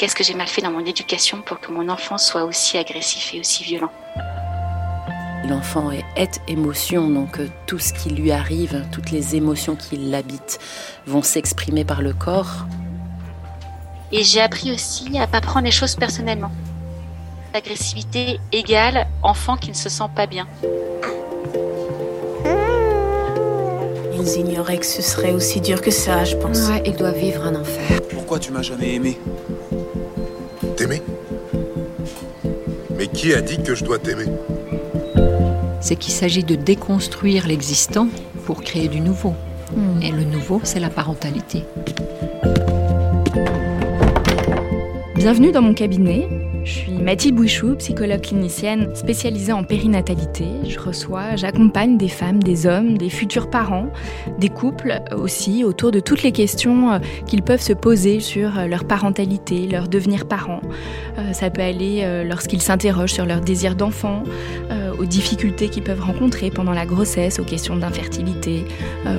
qu'est-ce que j'ai mal fait dans mon éducation pour que mon enfant soit aussi agressif et aussi violent. L'enfant est, émotion, donc euh, tout ce qui lui arrive, toutes les émotions qui l'habitent vont s'exprimer par le corps. Et j'ai appris aussi à pas prendre les choses personnellement. L'agressivité égale enfant qui ne se sent pas bien. Ils ignoraient que ce serait aussi dur que ça, je pense. Ouais, ils doivent vivre un enfer. Pourquoi tu m'as jamais aimé? Mais qui a dit que je dois t'aimer C'est qu'il s'agit de déconstruire l'existant pour créer du nouveau. Hmm. Et le nouveau, c'est la parentalité. Bienvenue dans mon cabinet. Je suis Mathilde Bouichou, psychologue clinicienne spécialisée en périnatalité. Je reçois, j'accompagne des femmes, des hommes, des futurs parents, des couples aussi, autour de toutes les questions euh, qu'ils peuvent se poser sur euh, leur parentalité, leur devenir parent. Euh, Ça peut aller euh, lorsqu'ils s'interrogent sur leur désir d'enfant, euh, aux difficultés qu'ils peuvent rencontrer pendant la grossesse, aux questions d'infertilité,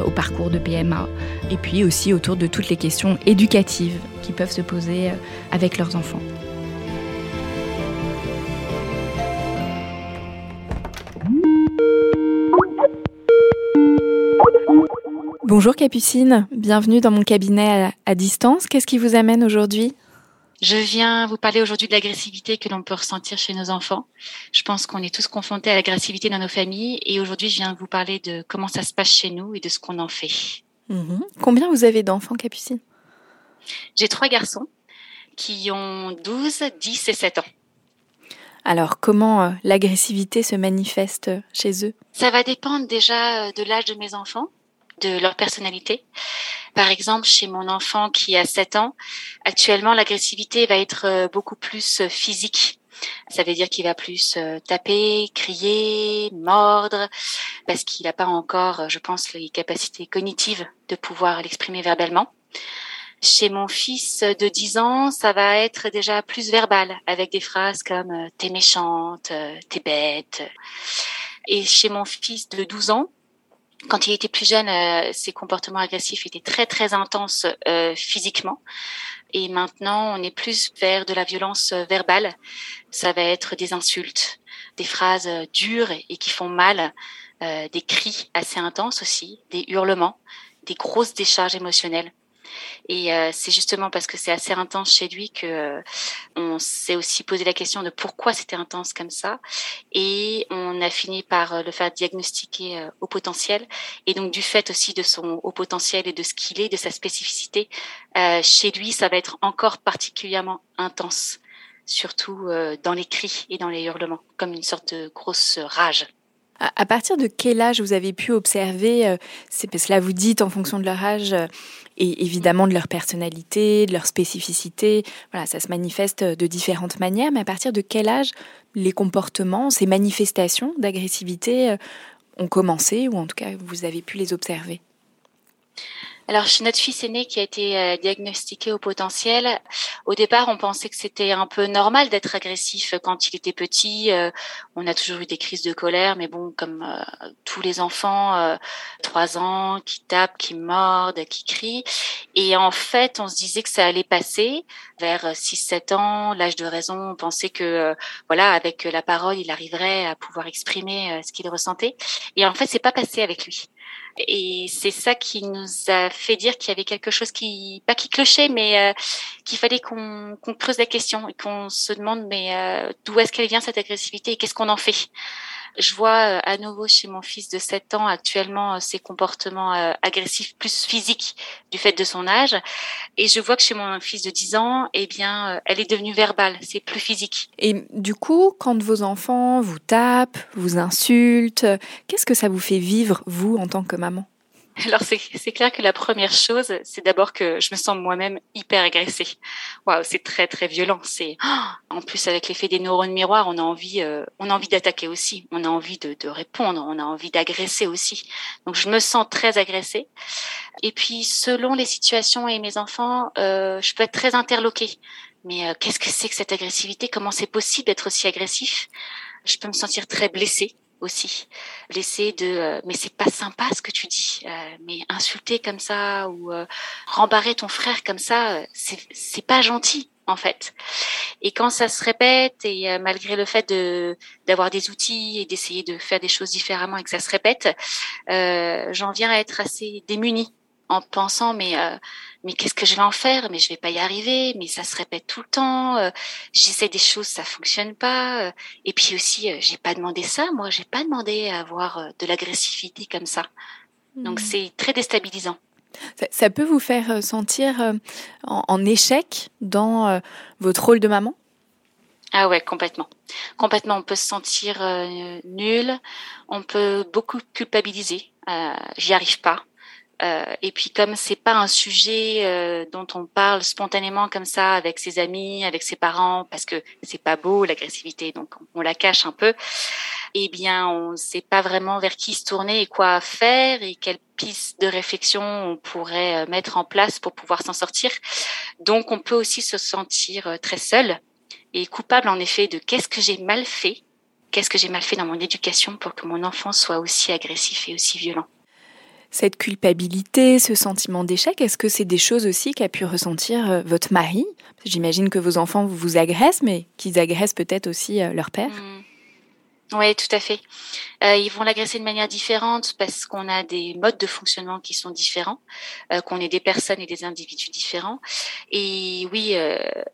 au parcours de PMA, et puis aussi autour de toutes les questions éducatives qu'ils peuvent se poser avec leurs enfants. Bonjour Capucine, bienvenue dans mon cabinet à distance. Qu'est-ce qui vous amène aujourd'hui? Je viens vous parler aujourd'hui de l'agressivité que l'on peut ressentir chez nos enfants. Je pense qu'on est tous confrontés à l'agressivité dans nos familles et aujourd'hui je viens vous parler de comment ça se passe chez nous et de ce qu'on en fait. Mhm. Combien vous avez d'enfants Capucine? J'ai trois garçons qui ont 12, 10 et 7 ans. Alors comment euh, l'agressivité se manifeste chez eux? Ça va dépendre déjà euh, de l'âge de mes enfants, de leur personnalité. Par exemple, chez mon enfant qui a 7 ans, actuellement, l'agressivité va être euh, beaucoup plus euh, physique. Ça veut dire qu'il va plus euh, taper, crier, mordre, parce qu'il n'a pas encore, je pense, les capacités cognitives de pouvoir l'exprimer verbalement. Chez mon fils de 10 ans, ça va être déjà plus verbal, avec des phrases comme t'es méchante, t'es bête. Et chez mon fils de 12 ans, quand il était plus jeune, euh, ses comportements agressifs étaient très très intenses euh, physiquement. Et maintenant, on est plus vers de la violence euh, verbale. Ça va être des insultes, des phrases euh, dures et qui font mal, euh, des cris assez intenses aussi, des hurlements, des grosses décharges émotionnelles. Et euh, c'est justement parce que c'est assez intense chez lui que euh, on s'est aussi posé la question de pourquoi c'était intense comme ça. Et on a fini par euh, le faire diagnostiquer euh, au potentiel. Et donc du fait aussi de son haut potentiel et de ce qu'il est, de sa spécificité, euh, chez lui, ça va être encore particulièrement intense, surtout euh, dans les cris et dans les hurlements, comme une sorte de grosse rage. À, partir de quel âge vous avez pu observer euh, C'est vous dites en fonction de leur âge euh, et évidemment de leur personnalité, de leur spécificité. Voilà, ça se manifeste de différentes manières. Mais à partir de quel âge les comportements, ces manifestations d'agressivité euh, ont commencé ou en tout cas vous avez pu les observer? Alors, chez notre fils aîné qui a été euh, diagnostiqué au potentiel, au départ, on pensait que c'était un peu normal d'être agressif quand il était petit. Euh, on a toujours eu des crises de colère, mais bon, comme euh, tous les enfants, trois ans, qui tapent, qui mordent, qui crient. Et en fait, on se disait que ça allait passer vers 6-7 ans, l'âge de raison. On pensait que, voilà, avec la parole, il arriverait à pouvoir exprimer ce qu'il ressentait. Et en fait, c'est pas passé avec lui. Et c'est ça qui nous a dire qu'il y avait quelque chose qui, pas qui clochait, mais euh, qu'il fallait qu'on qu'on creuse la question et qu'on se demande mais euh, d'où est-ce qu'elle vient cette agressivité et qu'est-ce qu'on en fait? Je vois euh, à nouveau chez mon fils de 7 ans actuellement ses comportements agressifs plus physiques du fait de son âge et je vois que chez mon fils de 10 ans eh bien elle est devenue verbale, c'est plus physique. Et du coup, quand vos enfants vous tapent, vous insultent, qu'est-ce que ça vous fait vivre, vous, en tant que maman? Alors c'est clair que la première chose, c'est d'abord que je me sens moi-même hyper agressée. Waouh, c'est très très violent. C'est oh, en plus avec l'effet des neurones miroirs, on a envie, euh, on a envie d'attaquer aussi, on a envie de, de répondre, on a envie d'agresser aussi. Donc je me sens très agressée. Et puis selon les situations et mes enfants, euh, je peux être très interloquée. Mais euh, qu'est-ce que c'est que cette agressivité? Comment c'est possible d'être aussi agressif? Je peux me sentir très blessée aussi blessée de euh, mais c'est pas sympa ce que tu dis euh, mais insulter comme ça ou euh, rembarrer ton frère comme ça euh, c'est c'est pas gentil en fait. Et quand ça se répète et euh, malgré le fait de d'avoir des outils et d'essayer de faire des choses différemment et que ça se répète, euh, j'en viens à être assez démunie en pensant mais euh, mais qu'est-ce que je vais en faire? Mais je vais pas y arriver. Mais ça se répète tout le temps. Euh, J'essaie des choses, ça fonctionne pas. Euh, et puis aussi, j'ai pas demandé ça. Moi, j'ai pas demandé à avoir de l'agressivité comme ça. Donc mmh. c'est très déstabilisant. Ça, peut vous faire sentir en, échec dans votre rôle de maman? Ah ouais, complètement. Complètement, on peut se sentir nul, on peut beaucoup culpabiliser. J'y arrive pas. Euh, et puis comme c'est pas un sujet euh, dont on parle spontanément comme ça avec ses amis, avec ses parents, parce que c'est pas beau l'agressivité, donc on, la cache un peu. Eh bien, on ne sait pas vraiment vers qui se tourner et quoi faire et quelles pistes de réflexion on pourrait euh, mettre en place pour pouvoir s'en sortir. Donc, on peut aussi se sentir très seul et coupable en effet de qu'est-ce que j'ai mal fait, qu'est-ce que j'ai mal fait dans mon éducation pour que mon enfant soit aussi agressif et aussi violent cette culpabilité, ce sentiment d'échec, est-ce que c'est des choses aussi qu'a pu ressentir euh, votre mari? J'imagine que vos enfants vous agressent, mais qu'ils agressent peut-être aussi euh, leur père. Mmh. Oui, tout à fait. Euh, ils vont l'agresser de manière différente parce qu'on a des modes de fonctionnement qui sont différents, qu'on est des personnes et des individus différents. Et oui,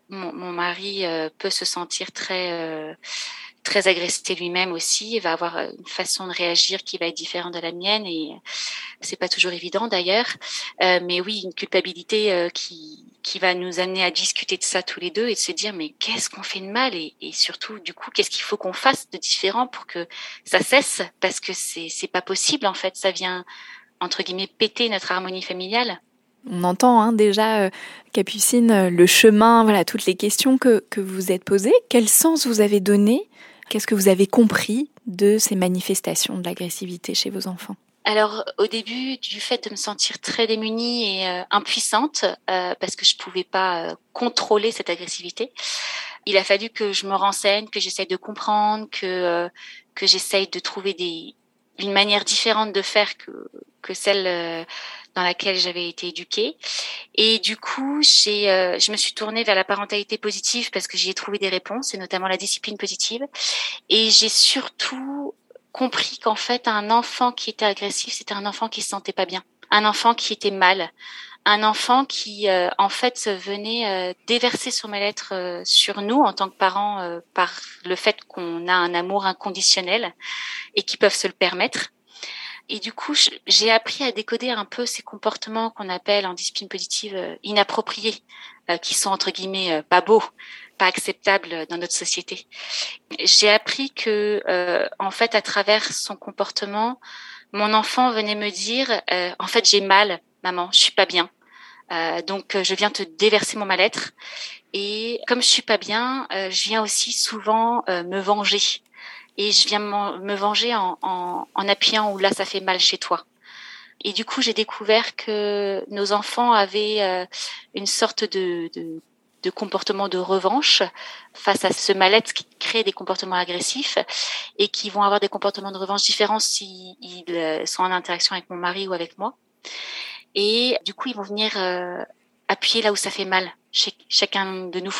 mon, mon, mari peut se sentir très très agressé lui-même aussi, il va avoir une façon de réagir qui va être différente de la mienne et c'est pas toujours évident d'ailleurs, euh, mais oui, une culpabilité euh, qui qui va nous amener à discuter de ça tous les deux et de se dire mais qu'est-ce qu'on fait de mal et, surtout du coup qu'est-ce qu'il faut qu'on fasse de différent pour que ça cesse? Parce que c'est c'est pas possible en fait, ça vient entre guillemets péter notre harmonie familiale. On entend hein, déjà, euh, Capucine, le chemin, voilà, toutes les questions que, que vous êtes posées. Quel sens vous avez donné Qu'est-ce que vous avez compris de ces manifestations de l'agressivité chez vos enfants? Alors au début, du fait de me sentir très démunie et euh, impuissante, euh, parce que je pouvais pas euh, contrôler cette agressivité, il a fallu que je me renseigne, que j'essaye de comprendre, que que j'essaye de trouver des une manière différente de faire que que celle dans laquelle j'avais été éduquée. Et du coup, j'ai, euh, je me suis tournée vers la parentalité positive parce que j'y ai trouvé des réponses, et notamment la discipline positive. Et j'ai surtout compris qu'en fait, un enfant qui était agressif, c'était un enfant qui se sentait pas bien, un enfant qui était mal, un enfant qui, euh, en fait, venait euh, déverser son mal-être sur nous en tant que parents par le fait qu'on a un amour inconditionnel et qui peuvent se le permettre. Et du coup, j'ai appris à décoder un peu ces comportements qu'on appelle en discipline positive euh, inappropriés, euh, qui sont entre guillemets euh, pas beaux, pas acceptables dans notre société. J'ai appris que, en fait, à travers son comportement, mon enfant venait me dire, en fait, j'ai mal, maman, je suis pas bien. donc, je viens te déverser mon mal-être. Et comme je suis pas bien, je viens aussi souvent me venger et je viens me venger en, en, en, appuyant où là ça fait mal chez toi. Et du coup, j'ai découvert que nos enfants avaient euh, une sorte de, de, de, comportement de revanche face à ce mal-être qui crée des comportements agressifs et qui vont avoir des comportements de revanche différents s'ils euh, sont en interaction avec mon mari ou avec moi. Et du coup, ils vont venir euh, appuyer là où ça fait mal chez chacun de nous.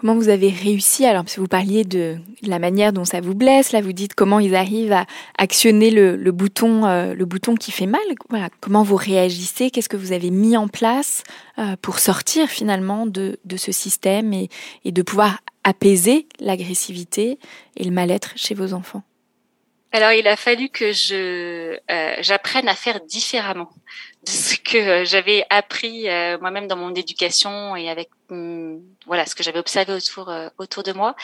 Comment vous avez réussi Alors, si vous parliez de la manière dont ça vous blesse, là, vous dites comment ils arrivent à actionner le, bouton, euh, le bouton qui fait mal. Voilà, comment vous réagissez Qu'est-ce que vous avez mis en place euh, pour sortir finalement de, de ce système et, et de pouvoir apaiser l'agressivité et le mal-être chez vos enfants? Alors, il a fallu que je euh, j'apprenne à faire différemment de ce que euh, j'avais appris euh, moi-même dans mon éducation et avec mm, voilà ce que j'avais observé autour autour de moi.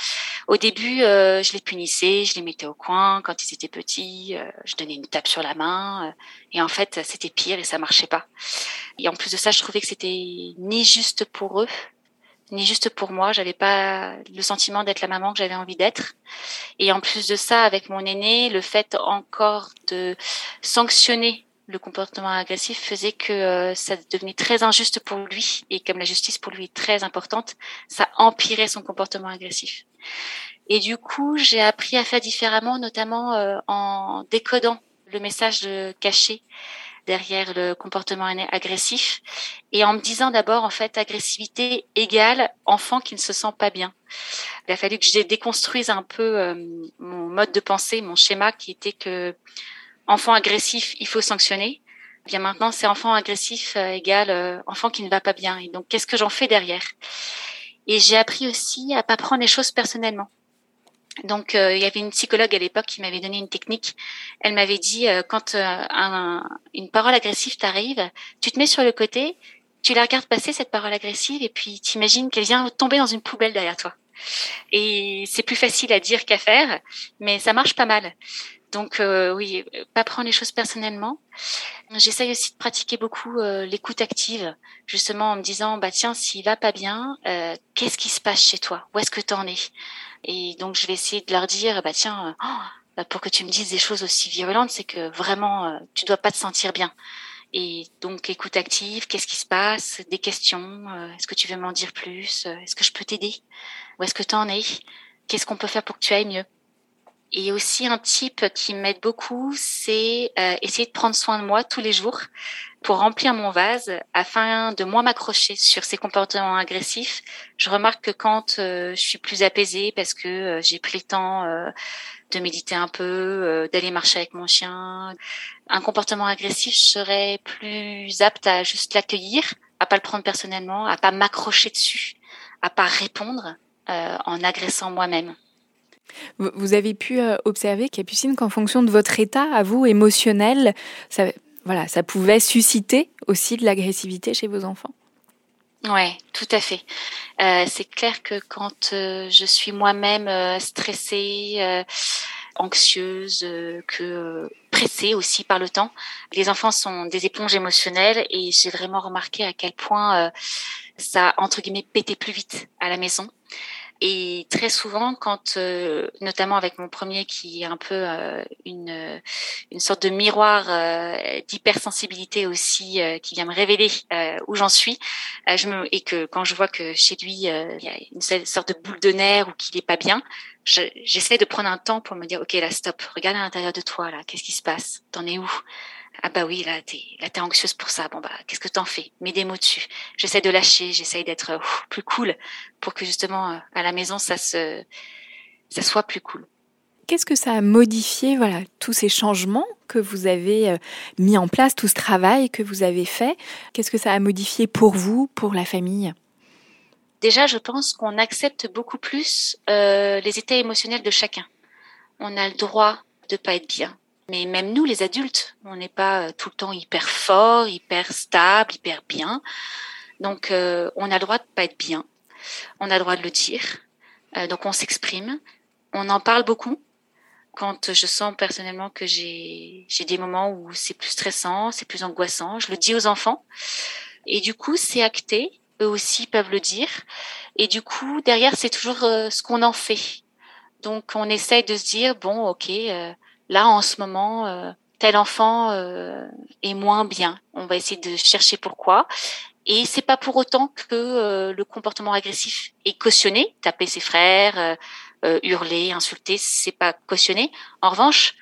Au début, je les punissais, je les mettais au coin quand ils étaient petits, je donnais une tape sur la main et en fait, c'était pire et ça marchait pas. Et en plus de ça, je trouvais que c'était ni juste pour eux ni juste pour moi. J'avais pas le sentiment d'être la maman que j'avais envie d'être. Et en plus de ça, avec mon aîné, le fait encore de sanctionner le comportement agressif faisait que euh, ça devenait très injuste pour lui. Et comme la justice pour lui est très importante, ça empirait son comportement agressif. Et du coup, j'ai appris à faire différemment, notamment euh, en décodant le message caché derrière le comportement agressif et en me disant d'abord en fait agressivité égale enfant qui ne se sent pas bien. Il a fallu que je déconstruise un peu euh, mon mode de pensée, mon schéma qui était que enfant agressif, il faut sanctionner. Bien maintenant, c'est enfant agressif euh, égale euh, enfant qui ne va pas bien. Et donc, qu'est-ce que j'en fais derrière? Et j'ai appris aussi à pas prendre les choses personnellement. Donc, euh, il y avait une psychologue à l'époque qui m'avait donné une technique. Elle m'avait dit, euh, quand euh, un, une parole agressive t'arrive, tu te mets sur le côté, tu la regardes passer, cette parole agressive, et puis tu imagines qu'elle vient tomber dans une poubelle derrière toi. Et c'est plus facile à dire qu'à faire, mais ça marche pas mal. Donc oui, pas prendre les choses personnellement. J'essaye aussi de pratiquer beaucoup l'écoute active, justement en me disant bah tiens s'il va pas bien, qu'est-ce qui se passe chez toi? Où est-ce que tu en es? Et donc, je vais essayer de leur dire, bah tiens, euh, oh, bah, pour que tu me dises des choses aussi virulentes, c'est que vraiment, euh, tu dois pas te sentir bien. Et donc, écoute active, qu'est-ce qui se passe? Des questions. Euh, est-ce que tu veux m'en dire plus? Est-ce que je peux t'aider? Où est-ce que tu en es? Qu'est-ce qu'on peut faire pour que tu ailles mieux? Et aussi un type qui m'aide beaucoup, c'est essayer de prendre soin de moi tous les jours pour remplir mon vase afin de moins m'accrocher sur ces comportements agressifs. Je remarque que quand euh, je suis plus apaisée parce que euh, j'ai pris le temps euh, de méditer un peu, d'aller marcher avec mon chien, un comportement agressif, je serais plus apte à juste l'accueillir, à pas le prendre personnellement, à pas m'accrocher dessus, à pas répondre en agressant moi-même. Vous avez pu observer, Capucine, qu'en fonction de votre état, à vous, émotionnel, ça, voilà, ça pouvait susciter aussi de l'agressivité chez vos enfants. Ouais, tout à fait. Euh, c'est clair que quand euh, je suis moi-même euh, stressée, anxieuse, que pressée aussi par le temps, les enfants sont des éponges émotionnelles et j'ai vraiment remarqué à quel point ça entre guillemets pétait plus vite à la maison. Et très souvent, quand, euh, notamment avec mon premier qui est un peu euh, une, une sorte de miroir euh, d'hypersensibilité aussi, qui vient me révéler où j'en suis, je me, et que quand je vois que chez lui il y a une sorte de boule de nerfs ou qu'il est pas bien, j'essaie de prendre un temps pour me dire ok là stop, regarde à l'intérieur de toi là, qu'est-ce qui se passe, t'en es où? Ah bah oui, là t'es là t'es anxieuse pour ça. Bon bah qu'est-ce que t'en fais? Mets des mots dessus. J'essaie de lâcher, j'essaie d'être euh, plus cool pour que justement euh, à la maison ça se ça soit plus cool. Qu'est-ce que ça a modifié, voilà, tous ces changements que vous avez euh, mis en place, tout ce travail que vous avez fait? Qu'est-ce que ça a modifié pour vous, pour la famille? Déjà, je pense qu'on accepte beaucoup plus euh, les états émotionnels de chacun. On a le droit de pas être bien. Mais même nous, les adultes, on n'est pas euh, tout le temps hyper fort, hyper stable, hyper bien. Donc, euh, on a le droit de pas être bien. On a le droit de le dire. Euh, donc, on s'exprime. On en parle beaucoup. Quand je sens personnellement que j'ai des moments où c'est plus stressant, c'est plus angoissant, je le dis aux enfants. Et du coup, c'est acté. Eux aussi peuvent le dire. Et du coup, derrière, c'est toujours ce qu'on en fait. Donc, on essaye de se dire bon, ok là en ce moment euh, tel enfant euh, est moins bien. On va essayer de chercher pourquoi. Et c'est pas pour autant que euh, le comportement agressif est cautionné. Taper ses frères, hurler, insulter, c'est pas cautionné. En revanche,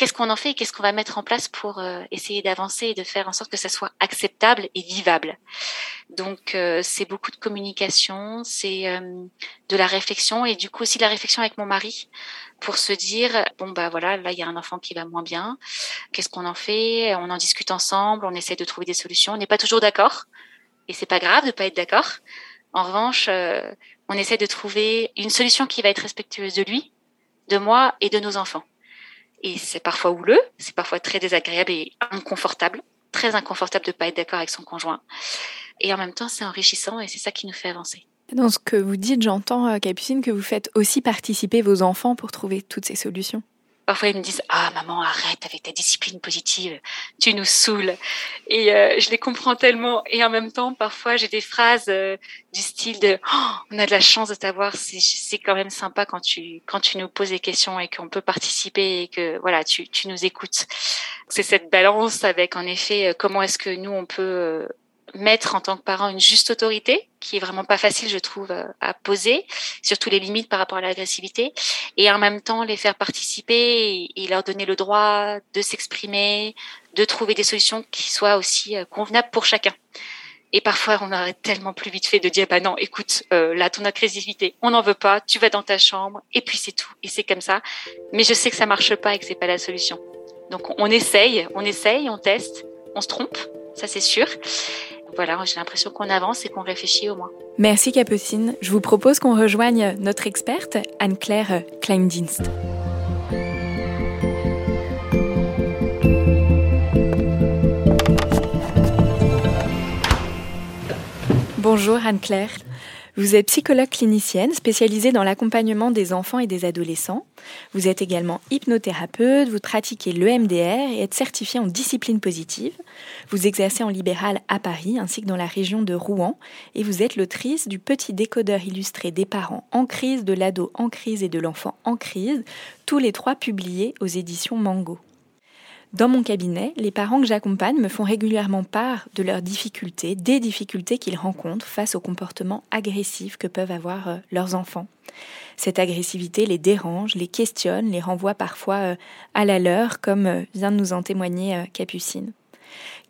qu'est-ce qu'on en fait et qu'est-ce qu'on va mettre en place pour euh, essayer d'avancer et de faire en sorte que ça soit acceptable et vivable. Donc euh, c'est beaucoup de communication, c'est euh, de la réflexion et du coup aussi de la réflexion avec mon mari pour se dire bon bah voilà là il y a un enfant qui va moins bien, qu'est-ce qu'on en fait? On en discute ensemble, on essaie de trouver des solutions. On n'est pas toujours d'accord et c'est pas grave de pas être d'accord. En revanche, on essaie de trouver une solution qui va être respectueuse de lui, de moi et de nos enfants. Et c'est parfois houleux, c'est parfois très désagréable et inconfortable, très inconfortable de pas être d'accord avec son conjoint. Et en même temps, c'est enrichissant et c'est ça qui nous fait avancer. Dans ce que vous dites, j'entends, euh, Capucine, que vous faites aussi participer vos enfants pour trouver toutes ces solutions. Parfois, ils me disent Ah, maman, arrête avec ta discipline positive, tu nous saoules. Et euh, je les comprends tellement. Et en même temps, parfois, j'ai des phrases euh, du style de oh, On a de la chance de t'avoir, c'est quand même sympa quand tu, quand tu nous poses des questions et qu'on peut participer et que voilà, tu, tu nous écoutes. C'est cette balance avec, en effet, euh, comment est-ce que nous, on peut mettre en tant que parent une juste autorité, qui est vraiment pas facile, je trouve, euh, à poser, surtout les limites par rapport à l'agressivité, et en même temps les faire participer et, leur donner le droit de s'exprimer, de trouver des solutions qui soient aussi euh, convenables pour chacun. Et parfois, on aurait tellement plus vite fait de dire, bah non, écoute, euh, là, ton agressivité, on n'en veut pas, tu vas dans ta chambre, et puis c'est tout, et c'est comme ça. Mais je sais que ça marche pas et que c'est pas la solution. Donc, on essaye, on essaye, on teste, on se trompe, ça c'est sûr. Voilà, j'ai l'impression qu'on avance et qu'on réfléchit au moins. Merci Capucine. Je vous propose qu'on rejoigne notre experte, Anne-Claire Kleindienst. Bonjour Anne-Claire. Vous êtes psychologue clinicienne spécialisée dans l'accompagnement des enfants et des adolescents. Vous êtes également hypnothérapeute, vous pratiquez l'EMDR et êtes certifiée en discipline positive. Vous exercez en libéral à Paris ainsi que dans la région de Rouen et vous êtes l'autrice du petit décodeur illustré des parents en crise, de l'ado en crise et de l'enfant en crise, tous les trois publiés aux éditions Mango. Dans mon cabinet, les parents que j'accompagne me font régulièrement part de leurs difficultés, des difficultés qu'ils rencontrent face au comportement agressif que peuvent avoir euh, leurs enfants. Cette agressivité les dérange, les questionne, les renvoie parfois euh, à la leur, comme euh, vient de nous en témoigner Capucine.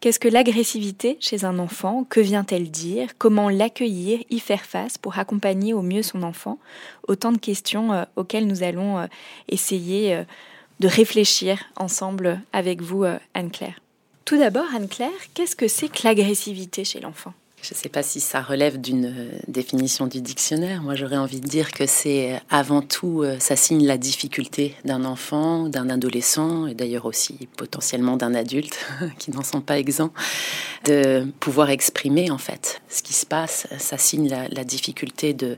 Qu'est-ce que l'agressivité chez un enfant? Que vient-elle dire? Comment l'accueillir, y faire face pour accompagner au mieux son enfant? Autant de questions auxquelles nous allons essayer de réfléchir ensemble avec vous, euh, Anne-Claire. Tout d'abord, Anne-Claire, qu'est-ce que c'est que l'agressivité chez l'enfant? Je ne sais pas si ça relève d'une euh, définition du dictionnaire. Moi, j'aurais envie de dire que c'est euh, avant tout, ça signe la difficulté d'un enfant, d'un adolescent, et d'ailleurs aussi potentiellement d'un adulte, qui n'en sont pas exempts, de pouvoir exprimer en fait ce qui se passe. Ça signe la, difficulté de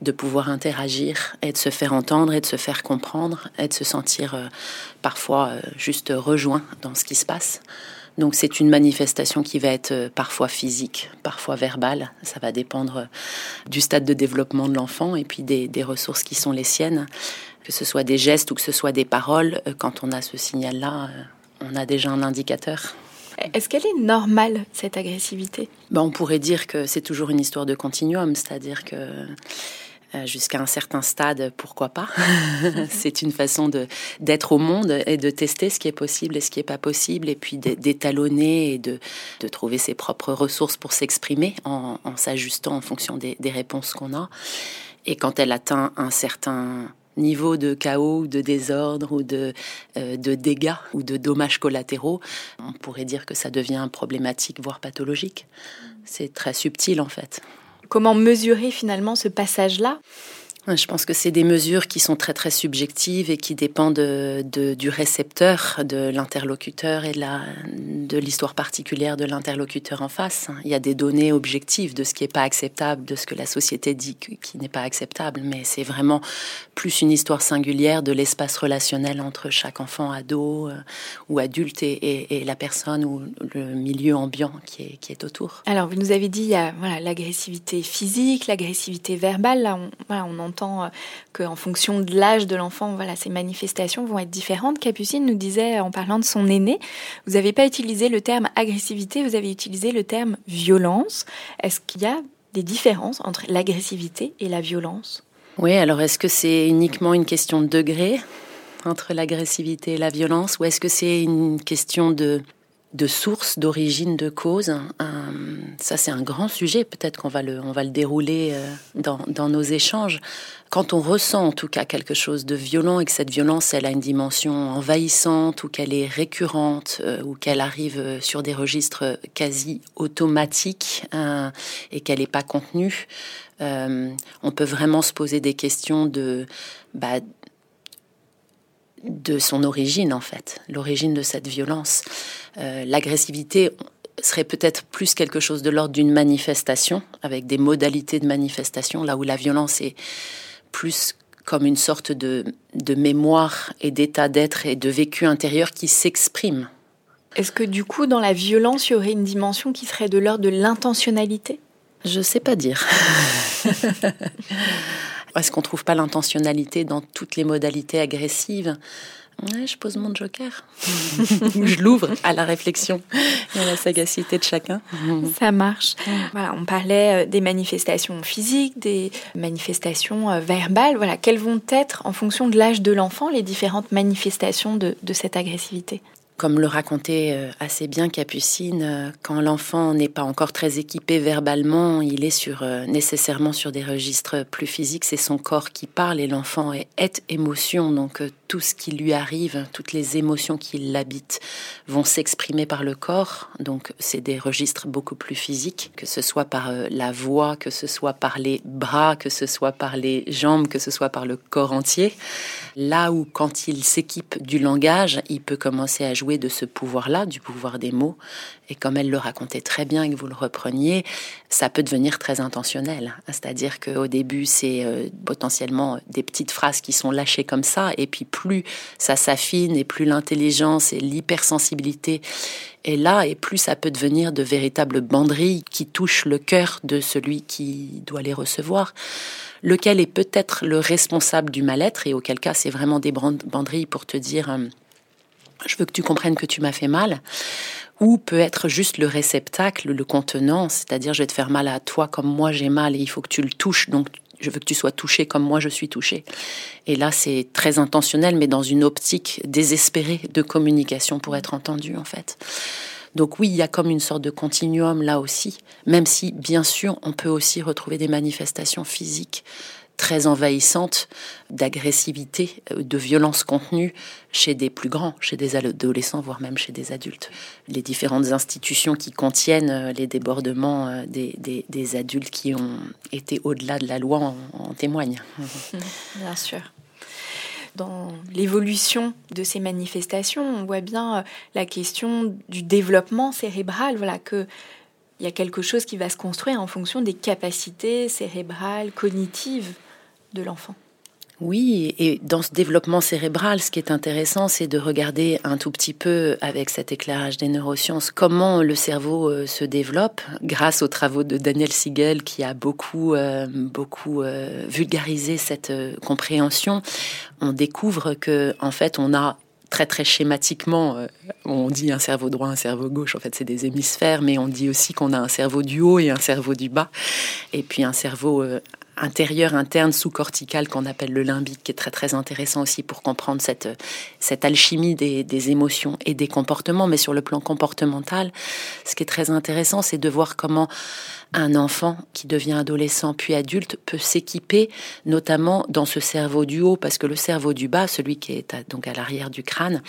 de pouvoir interagir et de se faire entendre et de se faire comprendre et de se sentir euh, parfois euh, juste rejoint dans ce qui se passe. Donc c'est une manifestation qui va être euh, parfois physique, parfois verbale. Ça va dépendre du stade de développement de l'enfant et puis des, des, ressources qui sont les siennes. Que ce soit des gestes ou que ce soit des paroles, quand on a ce signal-là, on a déjà un indicateur. Est-ce qu'elle est normale, cette agressivité? Ben, On pourrait dire que c'est toujours une histoire de continuum, c'est-à-dire que euh, jusqu'à un certain stade, pourquoi pas C'est une façon de d'être au monde et de tester ce qui est possible et ce qui n'est pas possible, et puis d'étalonner et de, de trouver ses propres ressources pour s'exprimer en, s'ajustant en fonction des, des réponses qu'on a. Et quand elle atteint un certain niveau de chaos, de désordre ou de, euh, de dégâts ou de dommages collatéraux, on pourrait dire que ça devient problématique, voire pathologique. C'est très subtil en fait. Comment mesurer finalement ce passage-là je pense que c'est des mesures qui sont très très subjectives et qui dépendent de, du récepteur, de l'interlocuteur et de l'histoire particulière de l'interlocuteur en face. Il y a des données objectives de ce qui n'est pas acceptable, de ce que la société dit qui n'est pas acceptable, mais c'est vraiment plus une histoire singulière de l'espace relationnel entre chaque enfant, ado euh, ou adulte et, la personne ou le milieu ambiant qui est, qui est autour. Alors, vous nous avez dit, il y a l'agressivité physique, l'agressivité verbale. Là, on, voilà, on entend euh, qu'en fonction de l'âge de l'enfant, voilà, ces manifestations vont être différentes. Capucine nous disait en parlant de son aîné, vous n'avez pas utilisé le terme agressivité, vous avez utilisé le terme violence. Est-ce qu'il y a des différences entre l'agressivité et la violence? Oui, alors est-ce que c'est uniquement une question de degré entre l'agressivité et la violence ou est-ce que c'est une question de de source, d'origine, de cause. ça, c'est un grand sujet. Peut-être qu'on va le, on va le dérouler euh, dans, dans, nos échanges. Quand on ressent en tout cas quelque chose de violent et que cette violence, elle a une dimension envahissante ou qu'elle est récurrente euh, ou qu'elle arrive euh, sur des registres quasi automatiques et qu'elle n'est pas contenue, on peut vraiment se poser des questions de bah, de son origine en fait, l'origine de cette violence. Euh, l'agressivité serait peut-être plus quelque chose de l'ordre d'une manifestation, avec des modalités de manifestation, là où la violence est plus comme une sorte de, de mémoire et d'état d'être et de vécu intérieur qui s'exprime. Est-ce que du coup, dans la violence, il y aurait une dimension qui serait de l'ordre de l'intentionnalité? Je ne sais pas dire. Est-ce qu'on ne trouve pas l'intentionnalité dans toutes les modalités agressives? Je pose mon joker. je l'ouvre à la réflexion et à la sagacité de chacun. Ça marche. Voilà, on parlait euh, des manifestations physiques, des manifestations euh, verbales. Voilà, quelles vont être, en fonction de l'âge de l'enfant, les différentes manifestations de, de cette agressivité? Comme le racontait euh, assez bien Capucine, euh, quand l'enfant n'est pas encore très équipé verbalement, il est sur, euh, nécessairement sur des registres plus physiques. C'est son corps qui parle et l'enfant est, est, émotion. Donc tout ce qui lui arrive, toutes les émotions qui l'habitent vont s'exprimer par le corps. Donc c'est des registres beaucoup plus physiques, que ce soit par la voix, que ce soit par les bras, que ce soit par les jambes, que ce soit par le corps entier. Là où quand il s'équipe du langage, il peut commencer à jouer de ce pouvoir-là, du pouvoir des mots. Et comme elle le racontait très bien et que vous le repreniez, ça peut devenir très intentionnel. C'est-à-dire qu'au début, c'est euh, potentiellement des petites phrases qui sont lâchées comme ça. Et puis plus ça s'affine et plus l'intelligence et l'hypersensibilité est là, et plus ça peut devenir de véritables banderilles qui touchent le cœur de celui qui doit les recevoir lequel est peut-être le responsable du mal-être, et auquel cas c'est vraiment des banderilles pour te dire euh, je veux que tu comprennes que tu m'as fait mal, ou peut être juste le réceptacle, le contenant, c'est-à-dire je vais te faire mal à toi comme moi j'ai mal et il faut que tu le touches, donc je veux que tu sois touché comme moi je suis touché. Et là, c'est très intentionnel, mais dans une optique désespérée de communication pour être entendu, en fait. Donc oui, il y a comme une sorte de continuum là aussi, même si, bien sûr, on peut aussi retrouver des manifestations physiques très envahissante d'agressivité, euh, de violence contenue chez des plus grands, chez des adolescents, voire même chez des adultes. Les différentes institutions qui contiennent euh, les débordements euh, des, adultes qui ont été au-delà de la loi en, en témoignent. Bien sûr dans l'évolution de ces manifestations, on voit bien la question du développement cérébral, voilà que il y a quelque chose qui va se construire en fonction des capacités cérébrales, cognitives de l'enfant. Oui, et dans ce développement cérébral, ce qui est intéressant, c'est de regarder un tout petit peu avec cet éclairage des neurosciences comment le cerveau euh, se développe grâce aux travaux de Daniel Siegel qui a beaucoup, euh, beaucoup euh, vulgarisé cette compréhension. On découvre que, en fait, on a très très schématiquement, on dit un cerveau droit, un cerveau gauche, en fait c'est des hémisphères, mais on dit aussi qu'on a un cerveau du haut et un cerveau du bas, et puis un cerveau intérieur, interne, sous-cortical qu'on appelle le limbique, qui est très très intéressant aussi pour comprendre cette, alchimie des, émotions et des comportements. Mais sur le plan comportemental, ce qui est très intéressant, c'est de voir comment un enfant qui devient adolescent puis adulte peut s'équiper, notamment dans ce cerveau du haut, parce que le cerveau du bas, celui qui est à, donc à l'arrière du crâne,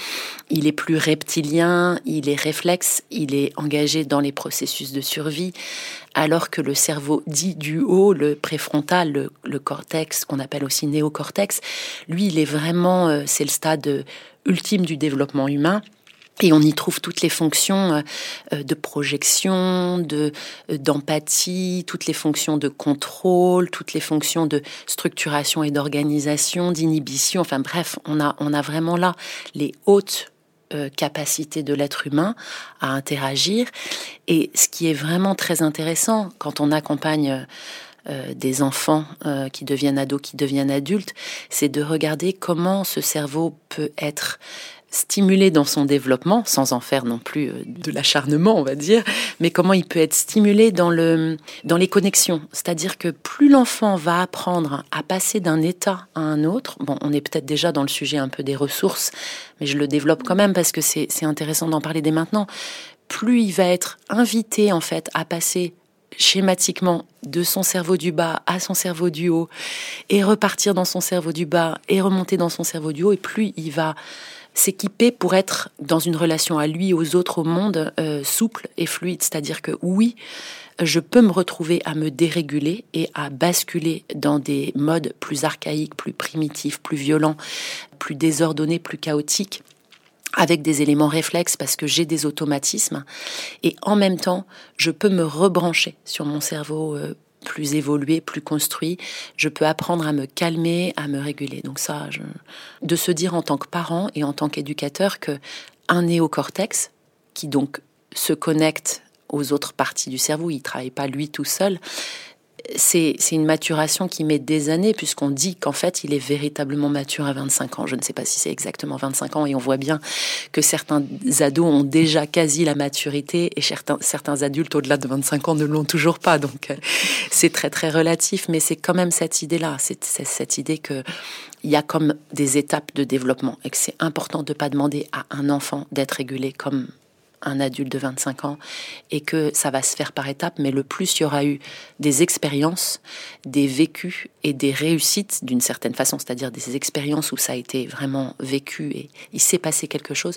il est plus reptilien, il est réflexe, il est engagé dans les processus de survie, alors que le cerveau dit du haut, le préfrontal, le, le cortex, qu'on appelle aussi néocortex, lui, il est vraiment, euh, c'est le stade ultime du développement humain. Et on y trouve toutes les fonctions euh, euh, de projection, de euh, d'empathie, toutes les fonctions de contrôle, toutes les fonctions de structuration et d'organisation, d'inhibition. Enfin bref, on a on a vraiment là les hautes capacités de l'être humain à interagir. Et ce qui est vraiment très intéressant quand on accompagne des enfants qui deviennent ados, qui deviennent adultes, c'est de regarder comment ce cerveau peut être stimulé dans son développement, sans en faire non plus euh, de l'acharnement, on va dire, mais comment il peut être stimulé dans, le, dans les connexions. C'est-à-dire que plus l'enfant va apprendre à passer d'un état à un autre, bon, on est peut-être déjà dans le sujet un peu des ressources, mais je le développe quand même parce que c'est intéressant d'en parler dès maintenant, plus il va être invité en fait à passer schématiquement de son cerveau du bas à son cerveau du haut et repartir dans son cerveau du bas et remonter dans son cerveau du haut et plus il va s'équiper pour être dans une relation à lui, aux autres, au monde, euh, souple et fluide. C'est-à-dire que oui, je peux me retrouver à me déréguler et à basculer dans des modes plus archaïques, plus primitifs, plus violents, plus désordonnés, plus chaotiques avec des éléments réflexes parce que j'ai des automatismes et en même temps je peux me rebrancher sur mon cerveau euh, plus évolué, plus construit, je peux apprendre à me calmer, à me réguler. Donc ça, de se dire en tant que parent et en tant qu'éducateur que un néocortex qui donc se connecte aux autres parties du cerveau, il travaille pas lui tout seul, c'est une maturation qui met des années, puisqu'on dit qu'en fait, il est véritablement mature à 25 ans. Je ne sais pas si c'est exactement 25 ans, et on voit bien que certains ados ont déjà quasi la maturité, et certains, certains adultes au-delà de 25 ans ne l'ont toujours pas. Donc, euh, c'est très, très relatif, mais c'est quand même cette idée-là, c'est cette idée que il y a comme des étapes de développement et que c'est important de ne pas demander à un enfant d'être régulé comme un adulte de 25 ans et que ça va se faire par étapes, mais le plus il y aura eu des expériences, des vécus et des réussites d'une certaine façon, c'est-à-dire des expériences où ça a été vraiment vécu et il s'est passé quelque chose,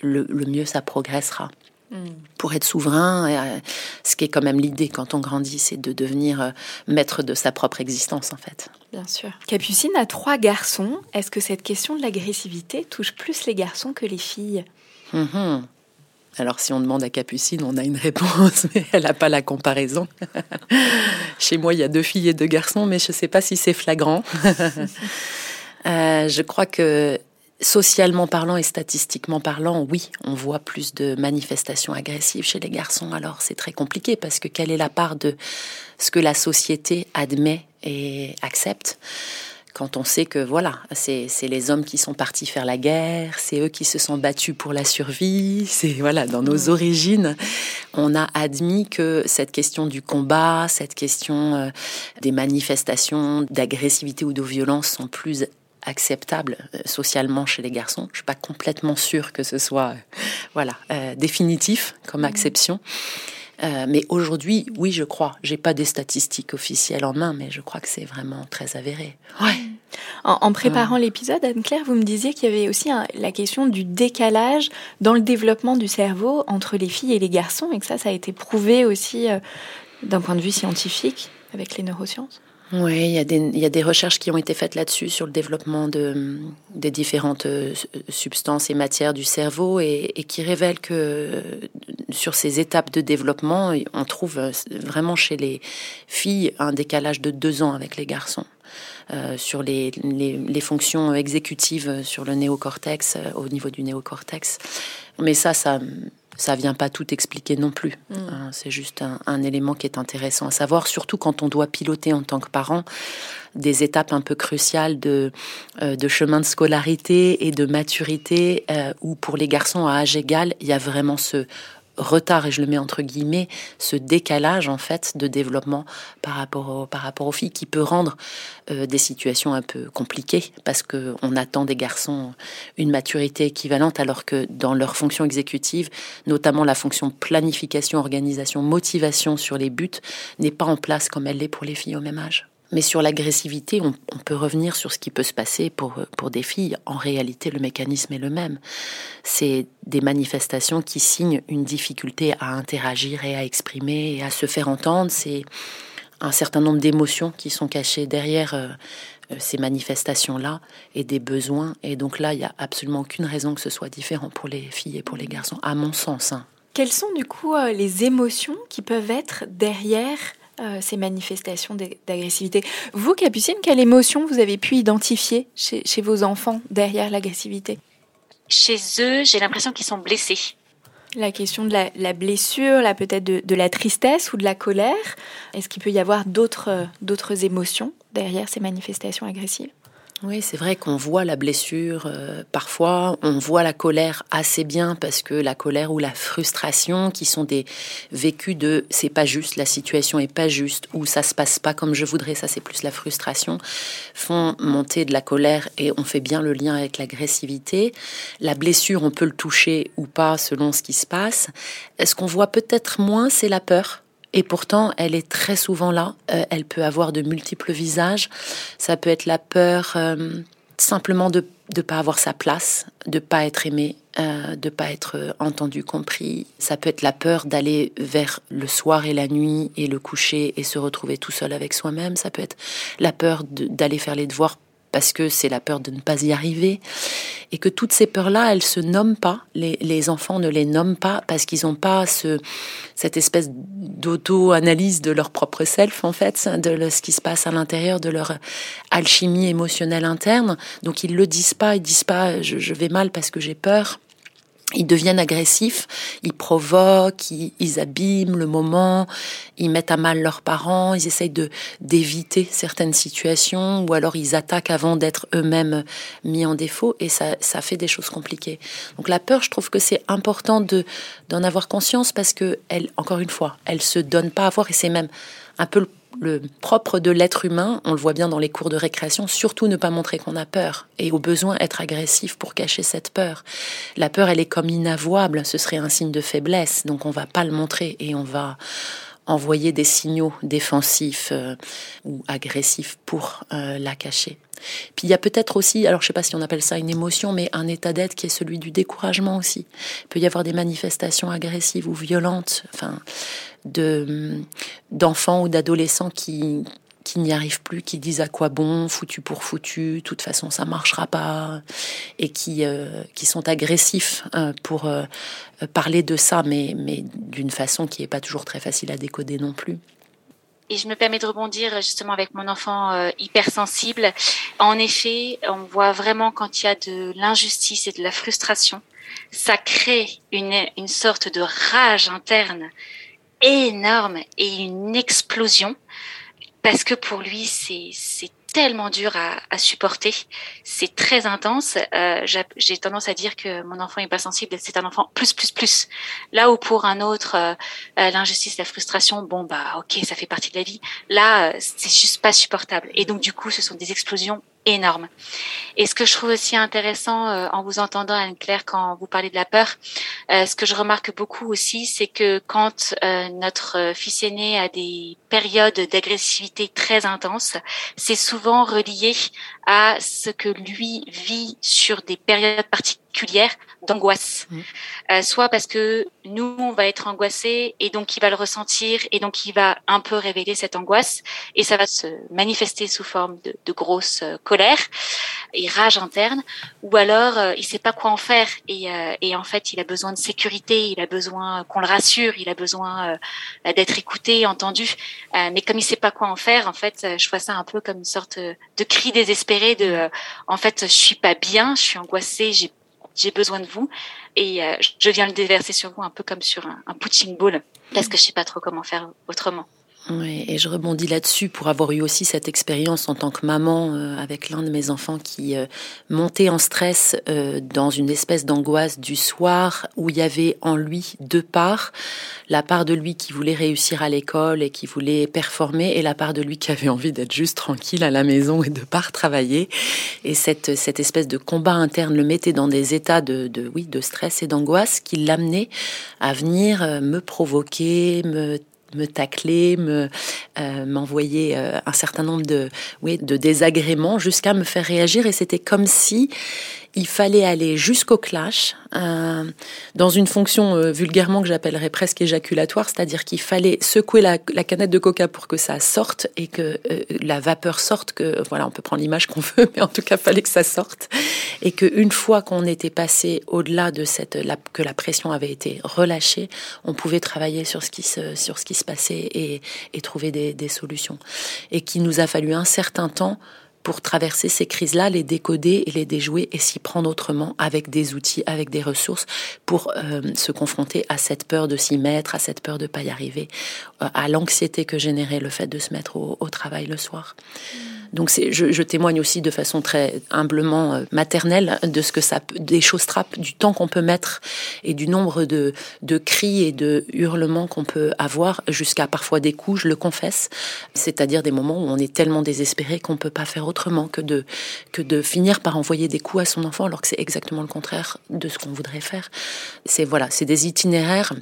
le, mieux ça progressera. Hmm. Pour être souverain, euh, ce qui est quand même l'idée quand on grandit, c'est de devenir euh, maître de sa propre existence en fait. Bien sûr. Capucine a trois garçons. Est-ce que cette question de l'agressivité touche plus les garçons que les filles? Hum, alors si on demande à Capucine, on a une réponse, mais elle n'a pas la comparaison. Chez moi, il y a deux filles et deux garçons, mais je ne sais pas si c'est flagrant. Euh, je crois que socialement parlant et statistiquement parlant, oui, on voit plus de manifestations agressives chez les garçons. Alors c'est très compliqué parce que quelle est la part de ce que la société admet et accepte? Quand on sait que voilà, c'est les hommes qui sont partis faire la guerre, c'est eux qui se sont battus pour la survie, c'est voilà, dans nos origines, on a admis que cette question du combat, cette question euh, des manifestations d'agressivité ou de violence sont plus acceptables euh, socialement chez les garçons. Je suis pas complètement sûre que ce soit euh, voilà définitif comme acception. Euh, mais aujourd'hui, oui, je crois. J'ai pas des statistiques officielles en main, mais je crois que c'est vraiment très avéré. En, préparant l'épisode, Anne-Claire, vous me disiez qu'il y avait aussi la question du décalage dans le développement du cerveau entre les filles et les garçons, et que ça, ça a été prouvé aussi euh, d'un point de vue scientifique avec les neurosciences. Oui, il y, y a des recherches qui ont été faites là-dessus, sur le développement de, des différentes euh, substances et matières du cerveau, et, qui révèlent que sur ces étapes de développement, on trouve vraiment chez les filles un décalage de deux ans avec les garçons. Euh, sur les, les, les, fonctions exécutives sur le néocortex, euh, au niveau du néocortex. Mais ça, ça ça vient pas tout expliquer non plus. Mm. Hein, c'est juste un, élément qui est intéressant à savoir, surtout quand on doit piloter en tant que parent des étapes un peu cruciales de, euh, de chemin de scolarité et de maturité, euh, où pour les garçons à âge égal, il y a vraiment ce retard, et je le mets entre guillemets, ce décalage en fait de développement par rapport, par rapport aux filles qui peut rendre euh, des situations un peu compliquées parce qu'on attend des garçons une maturité équivalente alors que dans leur fonction exécutive, notamment la fonction planification, organisation, motivation sur les buts, n'est pas en place comme elle l'est pour les filles au même âge. Mais sur l'agressivité, on, peut revenir sur ce qui peut se passer pour, pour des filles. En réalité, le mécanisme est le même. C'est des manifestations qui signent une difficulté à interagir et à exprimer et à se faire entendre. C'est un certain nombre d'émotions qui sont cachées derrière euh, euh, ces manifestations-là et des besoins. Et donc là, il n'y a absolument aucune raison que ce soit différent pour les filles et pour les garçons, à mon sens. Hein. Quelles sont du coup euh, les émotions qui peuvent être derrière euh, ces manifestations d'agressivité. Vous, Capucine, quelle émotion vous avez pu identifier chez, vos enfants derrière l'agressivité? Chez eux, j'ai l'impression qu'ils sont blessés. La question de la, blessure, là peut-être de, la tristesse ou de la colère. Est-ce qu'il peut y avoir d'autres émotions derrière ces manifestations agressives? Oui, c'est vrai qu'on voit la blessure euh, parfois, on voit la colère assez bien parce que la colère ou la frustration qui sont des vécus de c'est pas juste, la situation est pas juste ou ça se passe pas comme je voudrais, ça c'est plus la frustration, font monter de la colère et on fait bien le lien avec l'agressivité. La blessure, on peut le toucher ou pas selon ce qui se passe. Ce qu'on voit peut-être moins, c'est la peur? Et pourtant, elle est très souvent là. Euh, elle peut avoir de multiples visages. Ça peut être la peur euh, simplement de ne pas avoir sa place, de pas être aimé, euh, de pas être entendu, compris. Ça peut être la peur d'aller vers le soir et la nuit et le coucher et se retrouver tout seul avec soi-même. Ça peut être la peur d'aller faire les devoirs parce que c'est la peur de ne pas y arriver, et que toutes ces peurs-là, elles se nomment pas. Les, enfants ne les nomment pas parce qu'ils n'ont pas ce, cette espèce d'auto-analyse de leur propre self, en fait, de ce qui se passe à l'intérieur de leur alchimie émotionnelle interne. Donc ils le disent pas, ils disent pas je, je vais mal parce que j'ai peur. Ils deviennent agressifs, ils provoquent, ils, abîment le moment, ils mettent à mal leurs parents, ils essayent de d'éviter certaines situations ou alors ils attaquent avant d'être eux-mêmes mis en défaut et ça, ça fait des choses compliquées. Donc la peur, je trouve que c'est important de d'en avoir conscience parce que elle, encore une fois, elle se donne pas à voir et c'est même un peu le propre de l'être humain, on le voit bien dans les cours de récréation, surtout ne pas montrer qu'on a peur et au besoin être agressif pour cacher cette peur. La peur, elle est comme inavouable, ce serait un signe de faiblesse, donc on va pas le montrer et on va envoyer des signaux défensifs euh, ou agressifs pour euh, la cacher. Puis il y a peut-être aussi, alors je sais pas si on appelle ça une émotion, mais un état d'être qui est celui du découragement aussi. Il peut y avoir des manifestations agressives ou violentes, enfin, de d'enfants ou d'adolescents qui qui n'y arrivent plus, qui disent à quoi bon, foutu pour foutu, de toute façon ça marchera pas, et qui euh, qui sont agressifs euh, pour euh, parler de ça, mais mais d'une façon qui est pas toujours très facile à décoder non plus. Et je me permets de rebondir justement avec mon enfant hypersensible. En effet, on voit vraiment quand il y a de l'injustice et de la frustration, ça crée une, une sorte de rage interne énorme et une explosion parce que pour lui c'est tellement dur à, à supporter, c'est très intense. Euh, J'ai tendance à dire que mon enfant est pas sensible, c'est un enfant plus plus plus. Là où pour un autre euh, euh, l'injustice, la frustration, bon bah ok ça fait partie de la vie. Là euh, c'est juste pas supportable et donc du coup ce sont des explosions énorme. Et ce que je trouve aussi intéressant euh, en vous entendant, Anne-Claire, quand vous parlez de la peur, euh, ce que je remarque beaucoup aussi, c'est que quand euh, notre fils aîné a des périodes d'agressivité très intenses, c'est souvent relié à ce que lui vit sur des périodes particulières d'angoisse. Mmh. Euh, soit parce que nous, on va être angoissés et donc il va le ressentir et donc il va un peu révéler cette angoisse et ça va se manifester sous forme de, de grosse euh, colère et rage interne. Ou alors euh, il sait pas quoi en faire et, euh, et, en fait il a besoin de sécurité, il a besoin qu'on le rassure, il a besoin d'être écouté, entendu. mais comme il sait pas quoi en faire, en fait, je vois ça un peu comme une sorte de cri désespéré de en fait je suis pas bien, je suis angoissée, j'ai j'ai besoin de vous et euh, je viens le déverser sur vous un peu comme sur un, un punching ball parce que je sais pas trop comment faire autrement. Oui, et je rebondis là-dessus pour avoir eu aussi cette expérience en tant que maman euh, avec l'un de mes enfants qui euh, montait en stress euh, dans une espèce d'angoisse du soir où il y avait en lui deux parts. La part de lui qui voulait réussir à l'école et qui voulait performer et la part de lui qui avait envie d'être juste tranquille à la maison et de pas travailler. Et cette, cette espèce de combat interne le mettait dans des états de, de oui, de stress et d'angoisse qui l'amenaient à venir me provoquer, me me tacler, me euh, m'envoyer euh, un certain nombre de désagréments jusqu'à me faire réagir. Et c'était comme si il fallait aller jusqu'au clash euh, dans une fonction euh, vulgairement que j'appellerais presque éjaculatoire, c'est-à-dire qu'il fallait secouer la, la, canette de coca pour que ça sorte et que euh, la vapeur sorte. Que voilà, on peut prendre l'image qu'on veut, mais en tout cas, fallait que ça sorte et que une fois qu'on était passé au-delà de cette la, que la pression avait été relâchée, on pouvait travailler sur ce qui se sur ce qui se passait et, et trouver des, des solutions. Et qu'il nous a fallu un certain temps pour traverser ces crises-là, les décoder et les déjouer et s'y prendre autrement avec des outils, avec des ressources pour euh, se confronter à cette peur de s'y mettre, à cette peur de pas y arriver, euh, à l'anxiété que générait le fait de se mettre au, travail le soir. Mmh. Donc je, témoigne aussi de façon très humblement euh, maternelle de ce que ça, des choses trappes, du temps qu'on peut mettre et du nombre de, de cris et de hurlements qu'on peut avoir, jusqu'à parfois des coups, je le confesse. C'est-à-dire des moments où on est tellement désespéré qu'on peut pas faire autrement que de que de finir par envoyer des coups à son enfant, alors que c'est exactement le contraire de ce qu'on voudrait faire. C'est voilà, c'est des itinéraires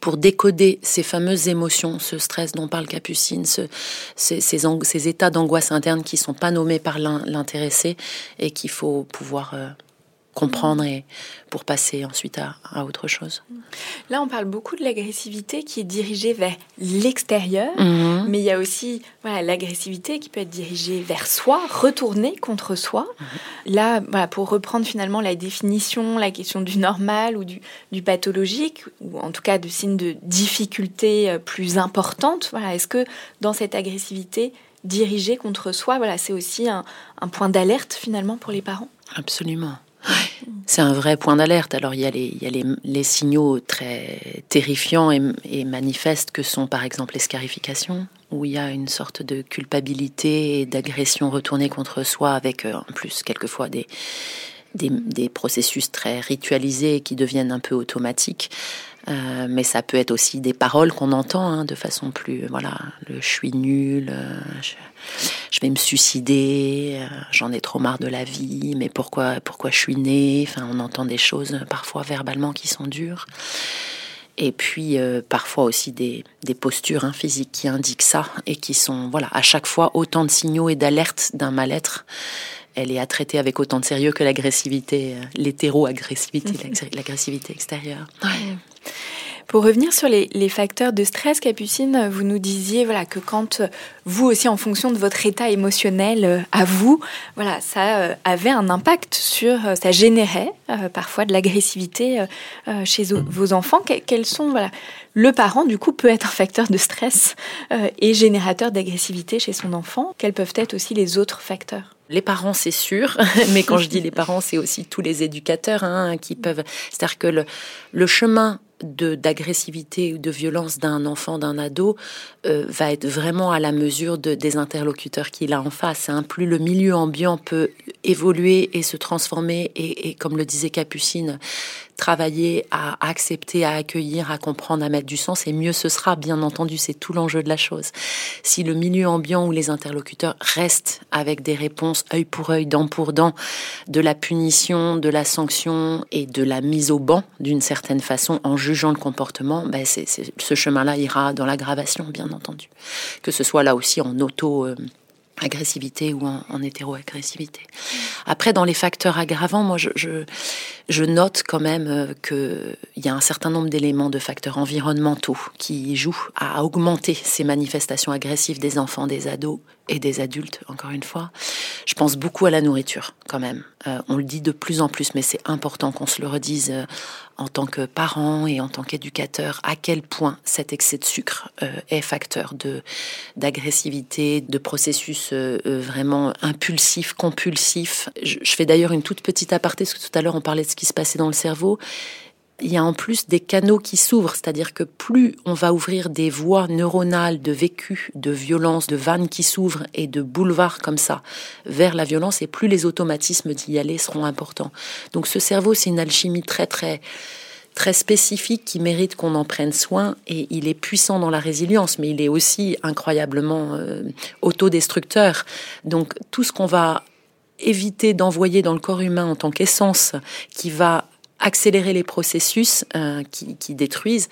pour décoder ces fameuses émotions, ce stress dont parle Capucine, ce, ces, états d'angoisse interne qui sont pas nommés par l'intéressé et qu'il faut pouvoir euh, comprendre et pour passer ensuite à, à, autre chose. Là, on parle beaucoup de l'agressivité qui est dirigée vers l'extérieur, mmh. mais il y a aussi voilà, l'agressivité qui peut être dirigée vers soi, retournée contre soi. Mmh. Là, voilà, pour reprendre finalement la définition, la question du normal ou du, du pathologique, ou en tout cas de signes de difficulté euh, plus importantes, voilà, est-ce que dans cette agressivité dirigée contre soi, voilà, c'est aussi un, un point d'alerte finalement pour les parents? Absolument. C'est un vrai point d'alerte. Alors il y a les, signaux très terrifiants et, et, manifestes que sont par exemple les scarifications, où il y a une sorte de culpabilité et d'agression retournée contre soi avec euh, en plus quelquefois des, des, processus très ritualisés qui deviennent un peu automatiques. Euh, mais ça peut être aussi des paroles qu'on entend hein, de façon plus, voilà, le je suis nul, euh, je, vais me suicider, euh, j'en ai trop marre de la vie, mais pourquoi, pourquoi je suis né Enfin, on entend des choses parfois verbalement qui sont dures. Et puis parfois aussi des, des postures hein, physiques qui indiquent ça et qui sont, voilà, à chaque fois autant de signaux et d'alertes d'un mal-être elle est à traiter avec autant de sérieux que l'agressivité, euh, l'hétéro-agressivité, l'agressivité extérieure. Ouais. Pour revenir sur les, les, facteurs de stress, Capucine, vous nous disiez voilà que quand vous aussi, en fonction de votre état émotionnel euh, à vous, voilà, ça euh, avait un impact sur, ça générait euh, parfois de l'agressivité euh, chez vos enfants. Quels sont voilà, le parent du coup peut être un facteur de stress euh, et générateur d'agressivité chez son enfant? Quels peuvent être aussi les autres facteurs? Les parents, c'est sûr, mais quand je dis les parents, c'est aussi tous les éducateurs hein, qui peuvent. C'est-à-dire que le, le chemin d'agressivité ou de violence d'un enfant, d'un ado, euh, va être vraiment à la mesure de, des interlocuteurs qu'il a en face. Hein. Plus le milieu ambiant peut évoluer et se transformer, et, et comme le disait Capucine, travailler à accepter, à accueillir, à comprendre, à mettre du sens, et mieux ce sera, bien entendu, c'est tout l'enjeu de la chose. Si le milieu ambiant ou les interlocuteurs restent avec des réponses œil pour œil, dent pour dent, de la punition, de la sanction et de la mise au banc, d'une certaine façon, en jugeant le comportement, ben c'est, ce chemin-là ira dans l'aggravation, bien entendu. Que ce soit là aussi en auto... Euh, agressivité ou en, hétéro-agressivité. Après, dans les facteurs aggravants, moi, je, je, je note quand même euh, qu'il y a un certain nombre d'éléments de facteurs environnementaux qui jouent à augmenter ces manifestations agressives des enfants, des ados et des adultes, encore une fois. Je pense beaucoup à la nourriture, quand même. Euh, on le dit de plus en plus, mais c'est important qu'on se le redise euh, en tant que parent et en tant qu'éducateur, à quel point cet excès de sucre euh, est facteur de d'agressivité, de processus vraiment impulsif, compulsif. Je, je fais d'ailleurs une toute petite aparté, parce que tout à l'heure on parlait de ce qui se passait dans le cerveau il y a en plus des canaux qui s'ouvrent, c'est-à-dire que plus on va ouvrir des voies neuronales de vécu, de violence, de vannes qui s'ouvrent et de boulevards comme ça vers la violence, et plus les automatismes d'y aller seront importants. Donc ce cerveau, c'est une alchimie très très très spécifique qui mérite qu'on en prenne soin et il est puissant dans la résilience, mais il est aussi incroyablement euh, autodestructeur. Donc tout ce qu'on va éviter d'envoyer dans le corps humain en tant qu'essence qui va accélérer les processus euh, qui, détruisent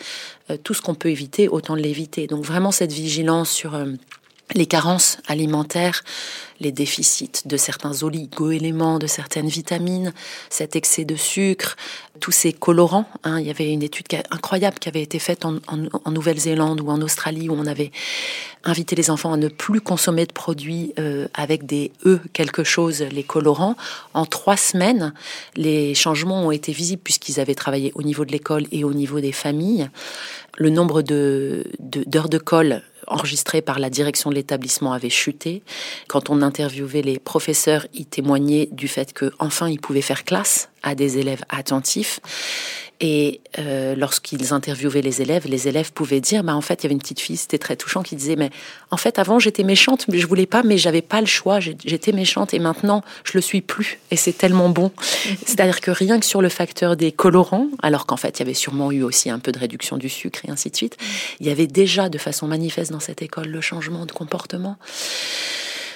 euh, tout ce qu'on peut éviter, autant l'éviter. Donc vraiment cette vigilance sur euh, les carences alimentaires, les déficits de certains oligo-éléments, de certaines vitamines, cet excès de sucre, tous ces colorants. Hein. Il y avait une étude incroyable qui avait été faite en, Nouvelle-Zélande ou en Australie où on avait invité les enfants à ne plus consommer de produits euh, avec des E quelque chose, les colorants. En trois semaines, les changements ont été visibles puisqu'ils avaient travaillé au niveau de l'école et au niveau des familles. Le nombre de, d'heures de, de colle enregistrées par la direction de l'établissement avait chuté. Quand on interviewait les professeurs, ils témoignaient du fait que enfin ils pouvaient faire classe à des élèves attentifs. Et euh, lorsqu'ils interviewaient les élèves, les élèves pouvaient dire, bah en fait, il y avait une petite fille, c'était très touchant, qui disait, mais en fait, avant j'étais méchante, mais je voulais pas, mais j'avais pas le choix, j'étais méchante, et maintenant je le suis plus, et c'est tellement bon. C'est-à-dire que rien que sur le facteur des colorants, alors qu'en fait, il y avait sûrement eu aussi un peu de réduction du sucre et ainsi de suite, il y avait déjà de façon manifeste dans cette école le changement de comportement.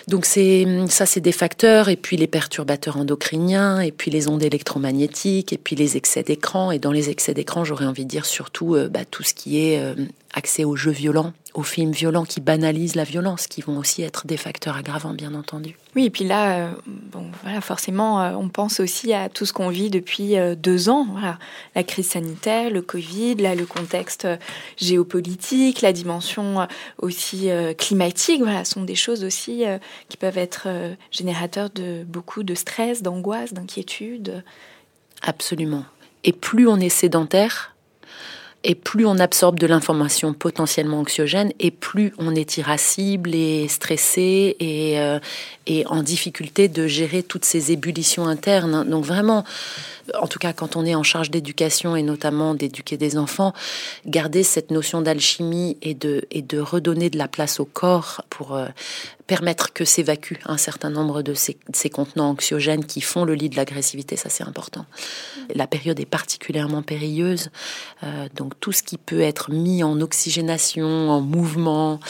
Donc c'est ça, c'est des facteurs, et puis les perturbateurs endocriniens, et puis les ondes électromagnétiques, et puis les excès d'écran. Et dans les excès d'écran, j'aurais envie de dire surtout euh, bah, tout ce qui est euh, accès aux jeux violents, aux films violents qui banalisent la violence, qui vont aussi être des facteurs aggravants, bien entendu. Oui, et puis là, euh, bon, voilà, forcément, euh, on pense aussi à tout ce qu'on vit depuis euh, deux ans. Voilà, la crise sanitaire, le Covid, là, le contexte géopolitique, la dimension aussi climatique. Voilà, sont des choses aussi qui peuvent être générateurs de beaucoup de stress, d'angoisse, d'inquiétude. Absolument. Et plus on est sédentaire, Et plus on absorbe de l'information potentiellement anxiogène, et plus on est irascible et stressé et, euh, et en difficulté de gérer toutes ces ébullitions internes. Donc vraiment, en tout cas quand on est en charge d'éducation et notamment d'éduquer des enfants, garder cette notion d'alchimie et de, et de redonner de la place au corps pour euh, permettre que s'évacue un certain nombre de ces, contenants anxiogènes qui font le lit de l'agressivité, ça c'est important. La période est particulièrement périlleuse, euh, donc tout ce qui peut être mis en oxygénation, en mouvement,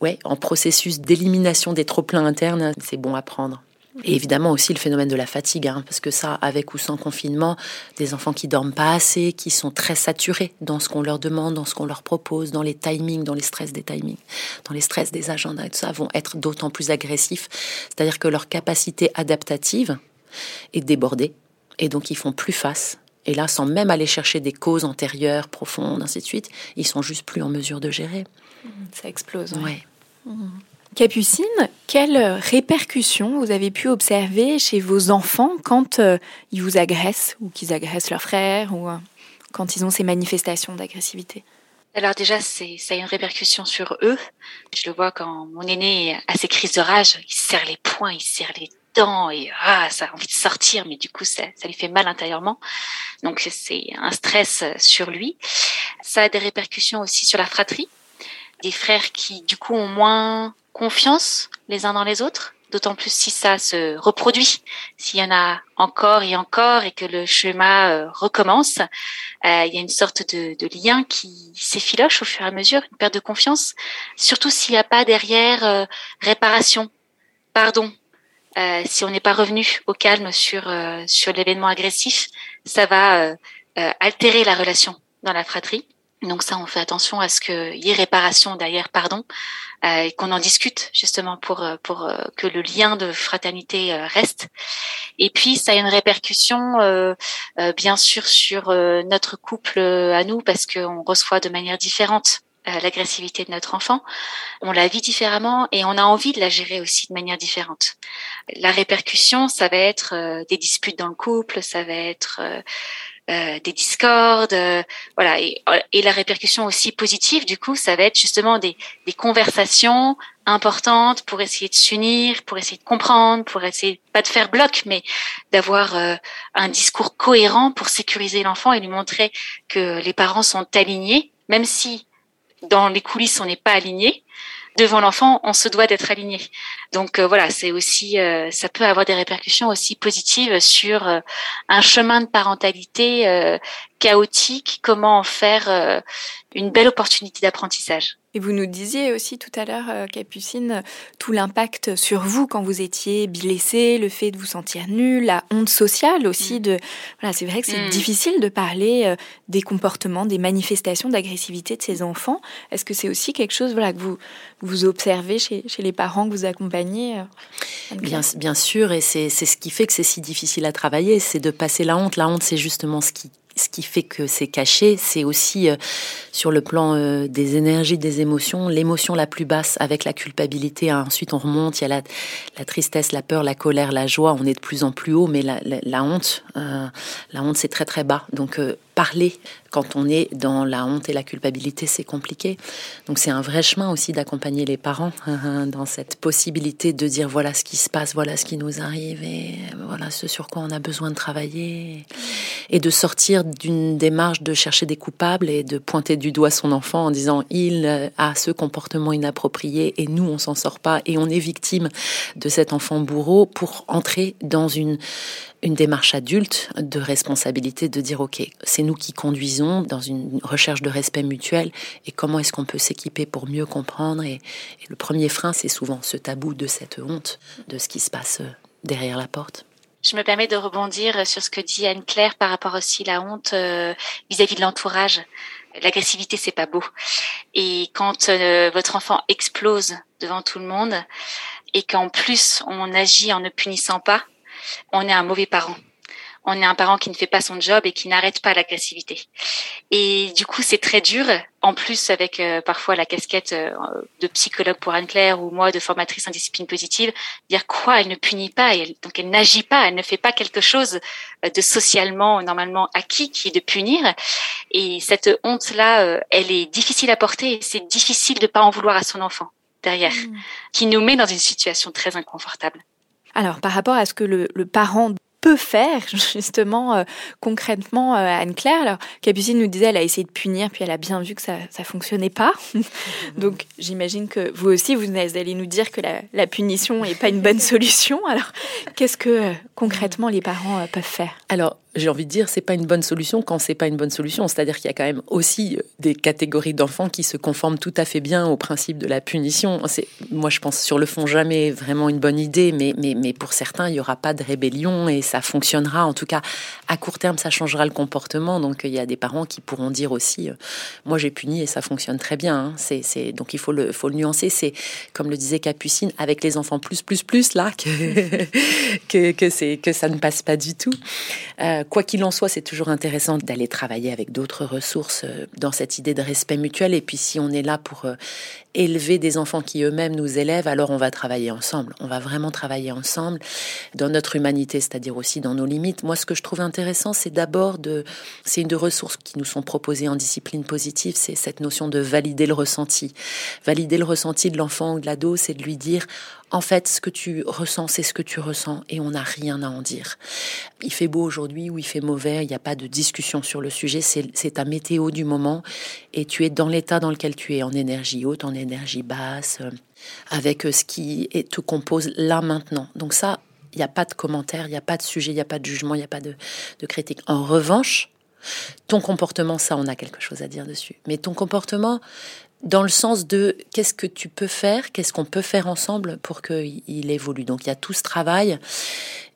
ouais, en processus d'élimination des trop-pleins internes, c'est bon à prendre. Et évidemment aussi le phénomène de la fatigue, hein, parce que ça, avec ou sans confinement, des enfants qui dorment pas assez, qui sont très saturés dans ce qu'on leur demande, dans ce qu'on leur propose, dans les timings, dans les stress des timings, dans les stress des agendas, et tout ça, vont être d'autant plus agressifs. C'est-à-dire que leur capacité adaptative est débordée, et donc ils font plus face. Et là, sans même aller chercher des causes antérieures, profondes, ainsi de suite, ils sont juste plus en mesure de gérer. Ça explose. Ouais. Mmh. Capucine, quelles répercussions vous avez pu observer chez vos enfants quand euh, ils vous agressent ou qu'ils agressent leurs frères ou euh, quand ils ont ces manifestations d'agressivité? Alors déjà, c'est ça a une répercussion sur eux. Je le vois quand mon aîné a ses crises de rage, il serre les poings, il serre les dents et ah, ça a envie de sortir, mais du coup ça, ça lui fait mal intérieurement. Donc c'est un stress sur lui. Ça a des répercussions aussi sur la fratrie. Des frères qui du coup ont moins confiance les uns dans les autres, d'autant plus si ça se reproduit, s'il y en a encore et encore et que le schéma euh, recommence, euh, il y a une sorte de, lien qui s'effiloche au fur et à mesure, une perte de confiance, surtout s'il n'y a pas derrière euh, réparation, pardon. si on n'est pas revenu au calme sur sur l'événement agressif, ça va altérer la relation dans la fratrie. Donc ça, on fait attention à ce qu'il y ait réparation derrière, pardon, euh, et qu'on en discute justement pour euh, pour euh, que le lien de fraternité reste. Et puis ça a une répercussion, bien sûr, sur notre couple à nous parce qu'on reçoit de manière différente l'agressivité de notre enfant, on la vit différemment et on a envie de la gérer aussi de manière différente. La répercussion, ça va être des disputes dans le couple, ça va être euh, des discordes, euh, voilà, et, la répercussion aussi positive, du coup, ça va être justement des, des conversations importantes pour essayer de s'unir, pour essayer de comprendre, pour essayer pas de faire bloc, mais d'avoir euh, un discours cohérent pour sécuriser l'enfant et lui montrer que les parents sont alignés, même si dans les coulisses on n'est pas aligné devant l'enfant, on se doit d'être aligné. Donc euh, voilà, c'est aussi, euh, ça peut avoir des répercussions aussi positives sur euh, un chemin de parentalité chaotique. Comment en faire une belle opportunité d'apprentissage. Et vous nous disiez aussi tout à l'heure, euh, Capucine, tout l'impact sur vous quand vous étiez blessé, le fait de vous sentir nul, la honte sociale aussi. Mm. De voilà, c'est vrai que c'est mm. difficile de parler euh, des comportements, des manifestations d'agressivité de ces enfants. Est-ce que c'est aussi quelque chose voilà que vous vous observez chez, chez les parents que vous accompagnez euh, Bien, bien sûr, et c'est ce qui fait que c'est si difficile à travailler, c'est de passer la honte. La honte, c'est justement ce qui ce qui fait que c'est caché, c'est aussi euh, sur le plan euh, des énergies, des émotions, l'émotion la plus basse avec la culpabilité. Hein. Ensuite, on remonte, il y a la, la, tristesse, la peur, la colère, la joie. On est de plus en plus haut, mais la, la, honte, euh, la honte, c'est très très bas. Donc, parler quand on est dans la honte et la culpabilité, c'est compliqué. Donc c'est un vrai chemin aussi d'accompagner les parents hein, hein, dans cette possibilité de dire voilà ce qui se passe, voilà ce qui nous arrive et voilà ce sur quoi on a besoin de travailler et de sortir d'une démarche de chercher des coupables et de pointer du doigt son enfant en disant il a ce comportement inapproprié et nous on s'en sort pas et on est victime de cet enfant bourreau pour entrer dans une une démarche adulte de responsabilité de dire ok c'est nous qui conduisons dans une recherche de respect mutuel et comment est-ce qu'on peut s'équiper pour mieux comprendre et, le premier frein c'est souvent ce tabou de cette honte de ce qui se passe derrière la porte. Je me permets de rebondir sur ce que dit Anne-Claire par rapport aussi à la honte euh, vis-à-vis de l'entourage. L'agressivité, c'est pas beau. Et quand euh, votre enfant explose devant tout le monde et qu'en plus on agit en ne punissant pas, on est un mauvais parent. on est un parent qui ne fait pas son job et qui n'arrête pas l'agressivité. Et du coup, c'est très dur. En plus, avec euh, parfois la casquette euh, de psychologue pour Anne-Claire ou moi de formatrice en discipline positive, dire quoi Elle ne punit pas, elle, donc elle n'agit pas, elle ne fait pas quelque chose euh, de socialement normalement acquis qui est de punir. Et cette honte-là, elle est difficile à porter et c'est difficile de pas en vouloir à son enfant derrière, mmh. qui nous met dans une situation très inconfortable. Alors, par rapport à ce que le, le parent peut faire justement euh, concrètement euh, Anne-Claire Alors Capucine nous disait elle a essayé de punir puis elle a bien vu que ça ça fonctionnait pas. Donc j'imagine que vous aussi vous allez nous dire que la, la punition est pas une bonne solution. Alors qu'est-ce que euh, concrètement les parents peuvent faire? Alors j'ai envie de dire, c'est pas une bonne solution quand c'est pas une bonne solution. C'est-à-dire qu'il y a quand même aussi des catégories d'enfants qui se conforment tout à fait bien au principe de la punition. Moi, je pense sur le fond jamais vraiment une bonne idée, mais, mais, mais pour certains, il y aura pas de rébellion et ça fonctionnera. En tout cas, à court terme, ça changera le comportement. Donc, il y a des parents qui pourront dire aussi, euh, moi, j'ai puni et ça fonctionne très bien. Hein. Donc, il faut le, faut le nuancer. C'est, comme le disait Capucine, avec les enfants plus, plus, plus, là, que, que, que, c'est, que ça ne passe pas du tout. Euh, quoi qu'il en soit, c'est toujours intéressant d'aller travailler avec d'autres ressources euh, dans cette idée de respect mutuel. Et puis si on est là pour euh, élever des enfants qui eux-mêmes nous élèvent, alors on va travailler ensemble. On va vraiment travailler ensemble dans notre humanité, c'est-à-dire aussi dans nos limites. Moi, ce que je trouve intéressant, c'est d'abord de, c'est une de ressources qui nous sont proposées en discipline positive, c'est cette notion de valider le ressenti. Valider le ressenti de l'enfant ou de l'ado, c'est de lui dire, en fait, ce que tu ressens, c'est ce que tu ressens et on n'a rien à en dire. Il fait beau aujourd'hui ou il fait mauvais, il n'y a pas de discussion sur le sujet, c'est ta météo du moment et tu es dans l'état dans lequel tu es, en énergie haute, en énergie basse, euh, avec euh, ce qui te compose là maintenant. Donc ça, il n'y a pas de commentaire, il n'y a pas de sujet, il n'y a pas de jugement, il n'y a pas de, de critique. En revanche, ton comportement, ça, on a quelque chose à dire dessus. Mais ton comportement, dans le sens de qu'est-ce que tu peux faire, qu'est-ce qu'on peut faire ensemble pour qu'il évolue. Donc il y a tout ce travail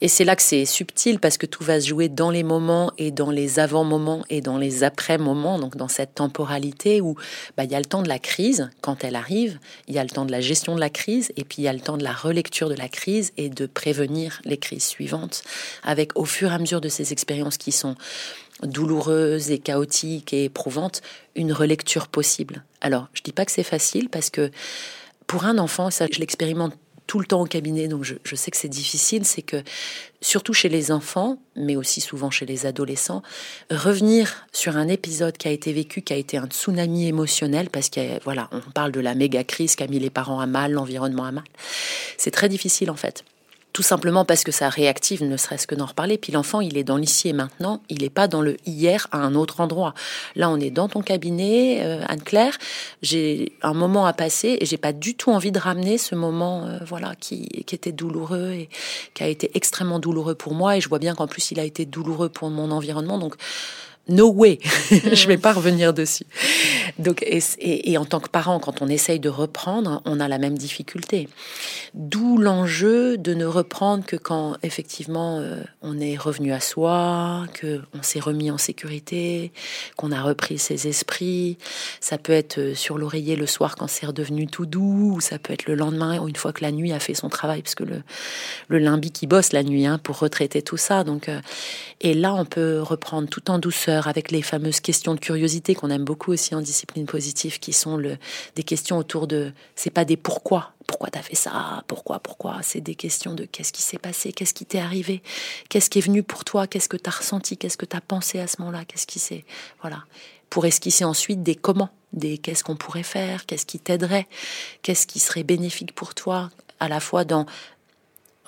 et c'est là que c'est subtil parce que tout va se jouer dans les moments et dans les avant-moments et dans les après-moments, donc dans cette temporalité où bah, il y a le temps de la crise quand elle arrive, il y a le temps de la gestion de la crise et puis il y a le temps de la relecture de la crise et de prévenir les crises suivantes avec au fur et à mesure de ces expériences qui sont douloureuse et chaotique et éprouvante, une relecture possible. Alors, je dis pas que c'est facile parce que pour un enfant, ça, je l'expérimente tout le temps au cabinet, donc je, je sais que c'est difficile, c'est que surtout chez les enfants, mais aussi souvent chez les adolescents, revenir sur un épisode qui a été vécu, qui a été un tsunami émotionnel, parce que voilà, on parle de la méga crise qui a mis les parents à mal, l'environnement à mal. C'est très difficile en fait tout simplement parce que ça réactive, ne serait-ce que d'en reparler. Puis l'enfant, il est dans l'ici et maintenant, il n'est pas dans le hier à un autre endroit. Là, on est dans ton cabinet, euh, Anne-Claire. J'ai un moment à passer et j'ai pas du tout envie de ramener ce moment, euh, voilà, qui, qui était douloureux et qui a été extrêmement douloureux pour moi. Et je vois bien qu'en plus, il a été douloureux pour mon environnement. Donc, no way, je vais pas revenir dessus. Donc, et, en tant que parent, quand on essaye de reprendre, on a la même difficulté. D'où l'enjeu de ne reprendre que quand effectivement euh, on est revenu à soi, que on s'est remis en sécurité, qu'on a repris ses esprits. Ça peut être euh, sur l'oreiller le soir quand c'est redevenu tout doux, ou ça peut être le lendemain ou une fois que la nuit a fait son travail, parce que le, le limbique qui bosse la nuit hein, pour retraiter tout ça. Donc, euh, et là, on peut reprendre tout en douceur avec les fameuses questions de curiosité qu'on aime beaucoup aussi en discipline positive, qui sont des questions autour de, c'est pas des pourquoi, pourquoi t'as fait ça, pourquoi, pourquoi, c'est des questions de qu'est-ce qui s'est passé, qu'est-ce qui t'est arrivé, qu'est-ce qui est venu pour toi, qu'est-ce que t'as ressenti, qu'est-ce que t'as pensé à ce moment-là, qu'est-ce qui s'est, voilà, pour esquisser ensuite des comment, des qu'est-ce qu'on pourrait faire, qu'est-ce qui t'aiderait, qu'est-ce qui serait bénéfique pour toi, à la fois dans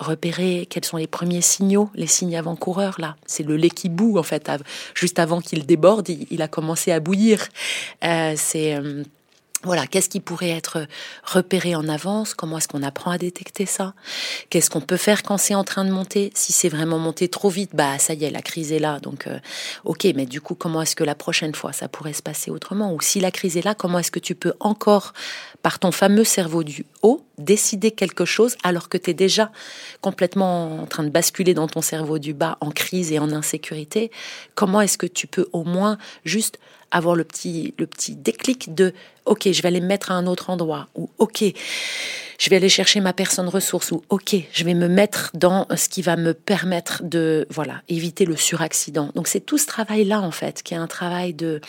repérer quels sont les premiers signaux, les signes avant-coureurs là. C'est le lait qui bout en fait. Juste avant qu'il déborde, il, a commencé à bouillir. Euh, c'est euh, voilà, qu'est-ce qui pourrait être repéré en avance? Comment est-ce qu'on apprend à détecter ça? Qu'est-ce qu'on peut faire quand c'est en train de monter? Si c'est vraiment monté trop vite, bah ça y est, la crise est là. Donc, euh, ok, mais du coup, comment est-ce que la prochaine fois ça pourrait se passer autrement? Ou si la crise est là, comment est-ce que tu peux encore, par ton fameux cerveau du haut, décider quelque chose alors que tu es déjà complètement en train de basculer dans ton cerveau du bas en crise et en insécurité? Comment est-ce que tu peux au moins juste avoir le petit, le petit déclic de OK, je vais aller me mettre à un autre endroit, ou OK, je vais aller chercher ma personne ressource, ou OK, je vais me mettre dans ce qui va me permettre de voilà éviter le suraccident. Donc c'est tout ce travail-là, en fait, qui est un travail de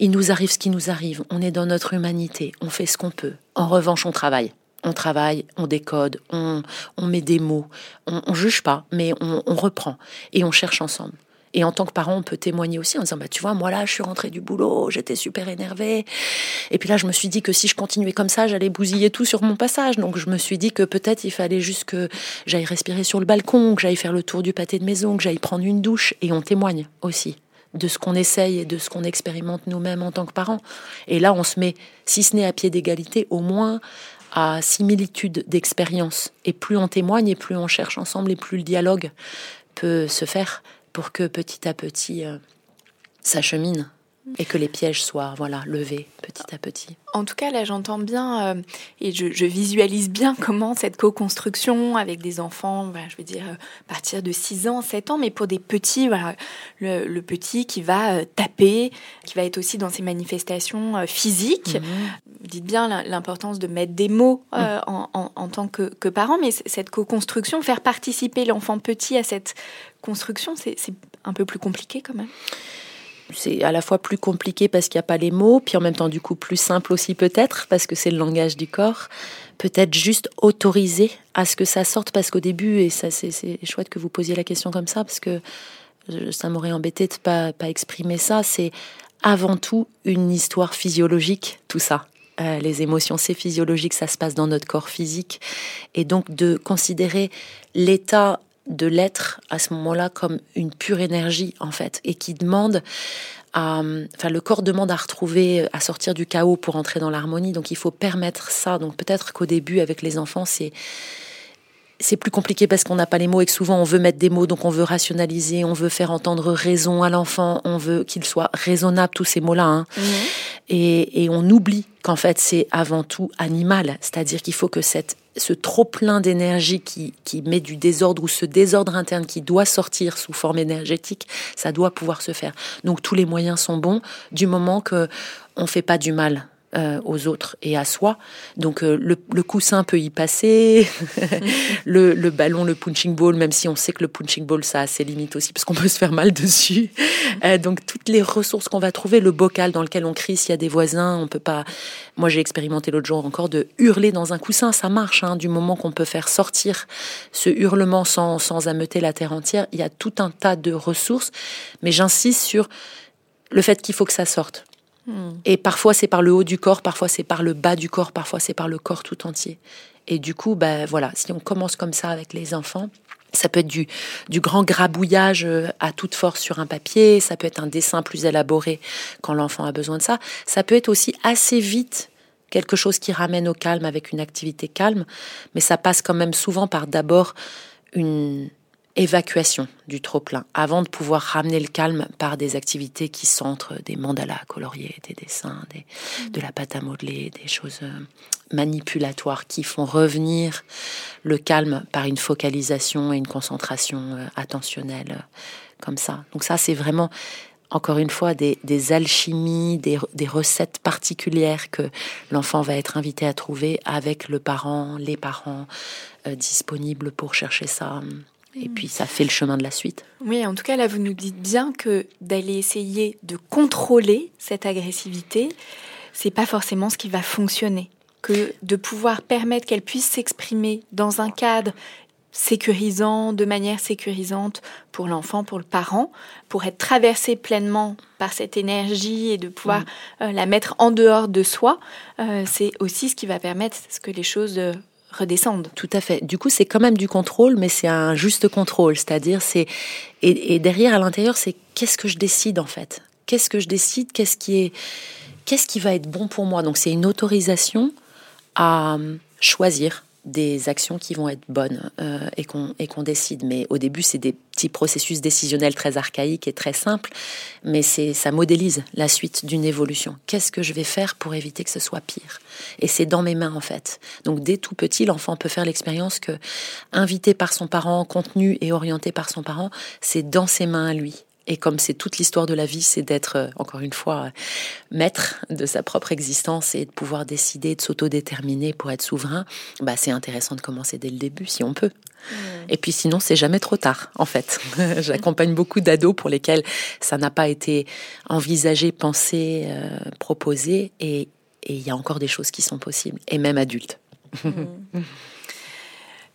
il nous arrive ce qui nous arrive, on est dans notre humanité, on fait ce qu'on peut. En revanche, on travaille on travaille, on décode, on, met des mots, on, on juge pas, mais on, reprend et on cherche ensemble. Et en tant que parent, on peut témoigner aussi en disant, bah, tu vois, moi là, je suis rentrée du boulot, j'étais super énervée. Et puis là, je me suis dit que si je continuais comme ça, j'allais bousiller tout sur mon passage. Donc je me suis dit que peut-être il fallait juste que j'aille respirer sur le balcon, que j'aille faire le tour du pâté de maison, que j'aille prendre une douche. Et on témoigne aussi de ce qu'on essaye et de ce qu'on expérimente nous-mêmes en tant que parents. Et là, on se met, si ce n'est à pied d'égalité, au moins à similitude d'expérience. Et plus on témoigne et plus on cherche ensemble et plus le dialogue peut se faire pour que petit à petit euh, ça chemine et que les pièges soient voilà levés petit à petit. En tout cas, là, j'entends bien euh, et je, visualise bien comment cette co-construction avec des enfants, je veux dire, euh, partir de 6 ans, 7 ans, mais pour des petits, voilà, le, petit qui va euh, taper, qui va être aussi dans ses manifestations physiques. Mhm. Dites bien l'importance de mettre des mots mhm. en, tant que, que parent, mais cette co-construction, faire participer l'enfant petit à cette construction, c'est un peu plus compliqué quand même c'est à la fois plus compliqué parce qu'il n'y a pas les mots, puis en même temps du coup plus simple aussi peut-être parce que c'est le langage du corps. Peut-être juste autoriser à ce que ça sorte parce qu'au début, et ça c'est chouette que vous posiez la question comme ça parce que ça m'aurait embêté de pas pas exprimer ça. C'est avant tout une histoire physiologique, tout ça. Euh, les émotions, c'est physiologique, ça se passe dans notre corps physique. Et donc de considérer l'état de l'être à ce moment-là comme une pure énergie en fait et qui demande à, enfin le corps demande à retrouver à sortir du chaos pour entrer dans l'harmonie. Donc il faut permettre ça. Donc peut-être qu'au début avec les enfants c'est c'est plus compliqué parce qu'on n'a pas les mots et que souvent on veut mettre des mots, donc on veut rationaliser, on veut faire entendre raison à l'enfant, on veut qu'il soit raisonnable, tous ces mots-là. Hein. Mhm. Et, on oublie qu'en fait c'est avant tout animal, c'est-à-dire qu'il faut que cette, ce trop-plein d'énergie qui, qui met du désordre ou ce désordre interne qui doit sortir sous forme énergétique, ça doit pouvoir se faire. Donc tous les moyens sont bons du moment que on fait pas du mal euh, aux autres et à soi. Donc euh, le, coussin peut y passer, le, le, ballon, le punching ball, même si on sait que le punching ball ça a ses limites aussi parce qu'on peut se faire mal dessus. Euh, donc toutes les ressources qu'on va trouver, le bocal dans lequel on crie s'il y a des voisins, on peut pas. Moi j'ai expérimenté l'autre jour encore de hurler dans un coussin, ça marche. Hein, du moment qu'on peut faire sortir ce hurlement sans sans ameuter la terre entière, il y a tout un tas de ressources. Mais j'insiste sur le fait qu'il faut que ça sorte. Hmm. Et parfois c'est par le haut du corps, parfois c'est par le bas du corps, parfois c'est par le corps tout entier. Et du coup, ben voilà, si on commence comme ça avec les enfants, ça peut être du, du grand grabouillage euh, à toute force sur un papier, ça peut être un dessin plus élaboré quand l'enfant a besoin de ça, ça peut être aussi assez vite quelque chose qui ramène au calme avec une activité calme, mais ça passe quand même souvent par d'abord une, évacuation du trop-plein avant de pouvoir ramener le calme par des activités qui centrent des mandalas coloriés, des dessins, des, de la pâte à modeler, des choses euh, manipulatoires qui font revenir le calme par une focalisation et une concentration euh, attentionnelle euh, comme ça. Donc ça, c'est vraiment encore une fois, des, alchimies, des, des, recettes particulières que l'enfant va être invité à trouver avec le parent, les parents disponibles pour chercher ça et puis ça fait le chemin de la suite. Oui, en tout cas, là, vous nous dites bien que d'aller essayer de contrôler cette agressivité, c'est pas forcément ce qui va fonctionner. Que de pouvoir permettre qu'elle puisse s'exprimer dans un cadre sécurisant, de manière sécurisante pour l'enfant, pour le parent, pour être traversé pleinement par cette énergie et de pouvoir mm. euh, la mettre en dehors de soi, euh, c'est aussi ce qui va permettre que les choses euh, redescendent. Tout à fait. Du coup, c'est quand même du contrôle, mais c'est un juste contrôle. C'est-à-dire, c'est et, derrière, à l'intérieur, c'est qu'est-ce que je décide en fait? Qu'est-ce que je décide? Qu'est-ce qui est Qu'est-ce qui va être bon pour moi? Donc, c'est une autorisation à choisir des actions qui vont être bonnes euh, et qu'on et qu'on décide. Mais au début, c'est des petits processus décisionnels très archaïques et très simples, mais c'est ça modélise la suite d'une évolution. Qu'est-ce que je vais faire pour éviter que ce soit pire? Et c'est dans mes mains en fait. Donc dès tout petit, l'enfant peut faire l'expérience que invité par son parent, contenu et orienté par son parent, c'est dans ses mains à lui Et comme c'est toute l'histoire de la vie, c'est d'être, euh, encore une fois, maître de sa propre existence et de pouvoir décider, de s'autodéterminer pour être souverain, bah, c'est intéressant de commencer dès le début, si on peut. Mmh. Et puis sinon, c'est jamais trop tard, en fait. J'accompagne beaucoup d'ados pour lesquels ça n'a pas été envisagé, pensé, euh, proposé, et il y a encore des choses qui sont possibles, et même adultes. Mmh.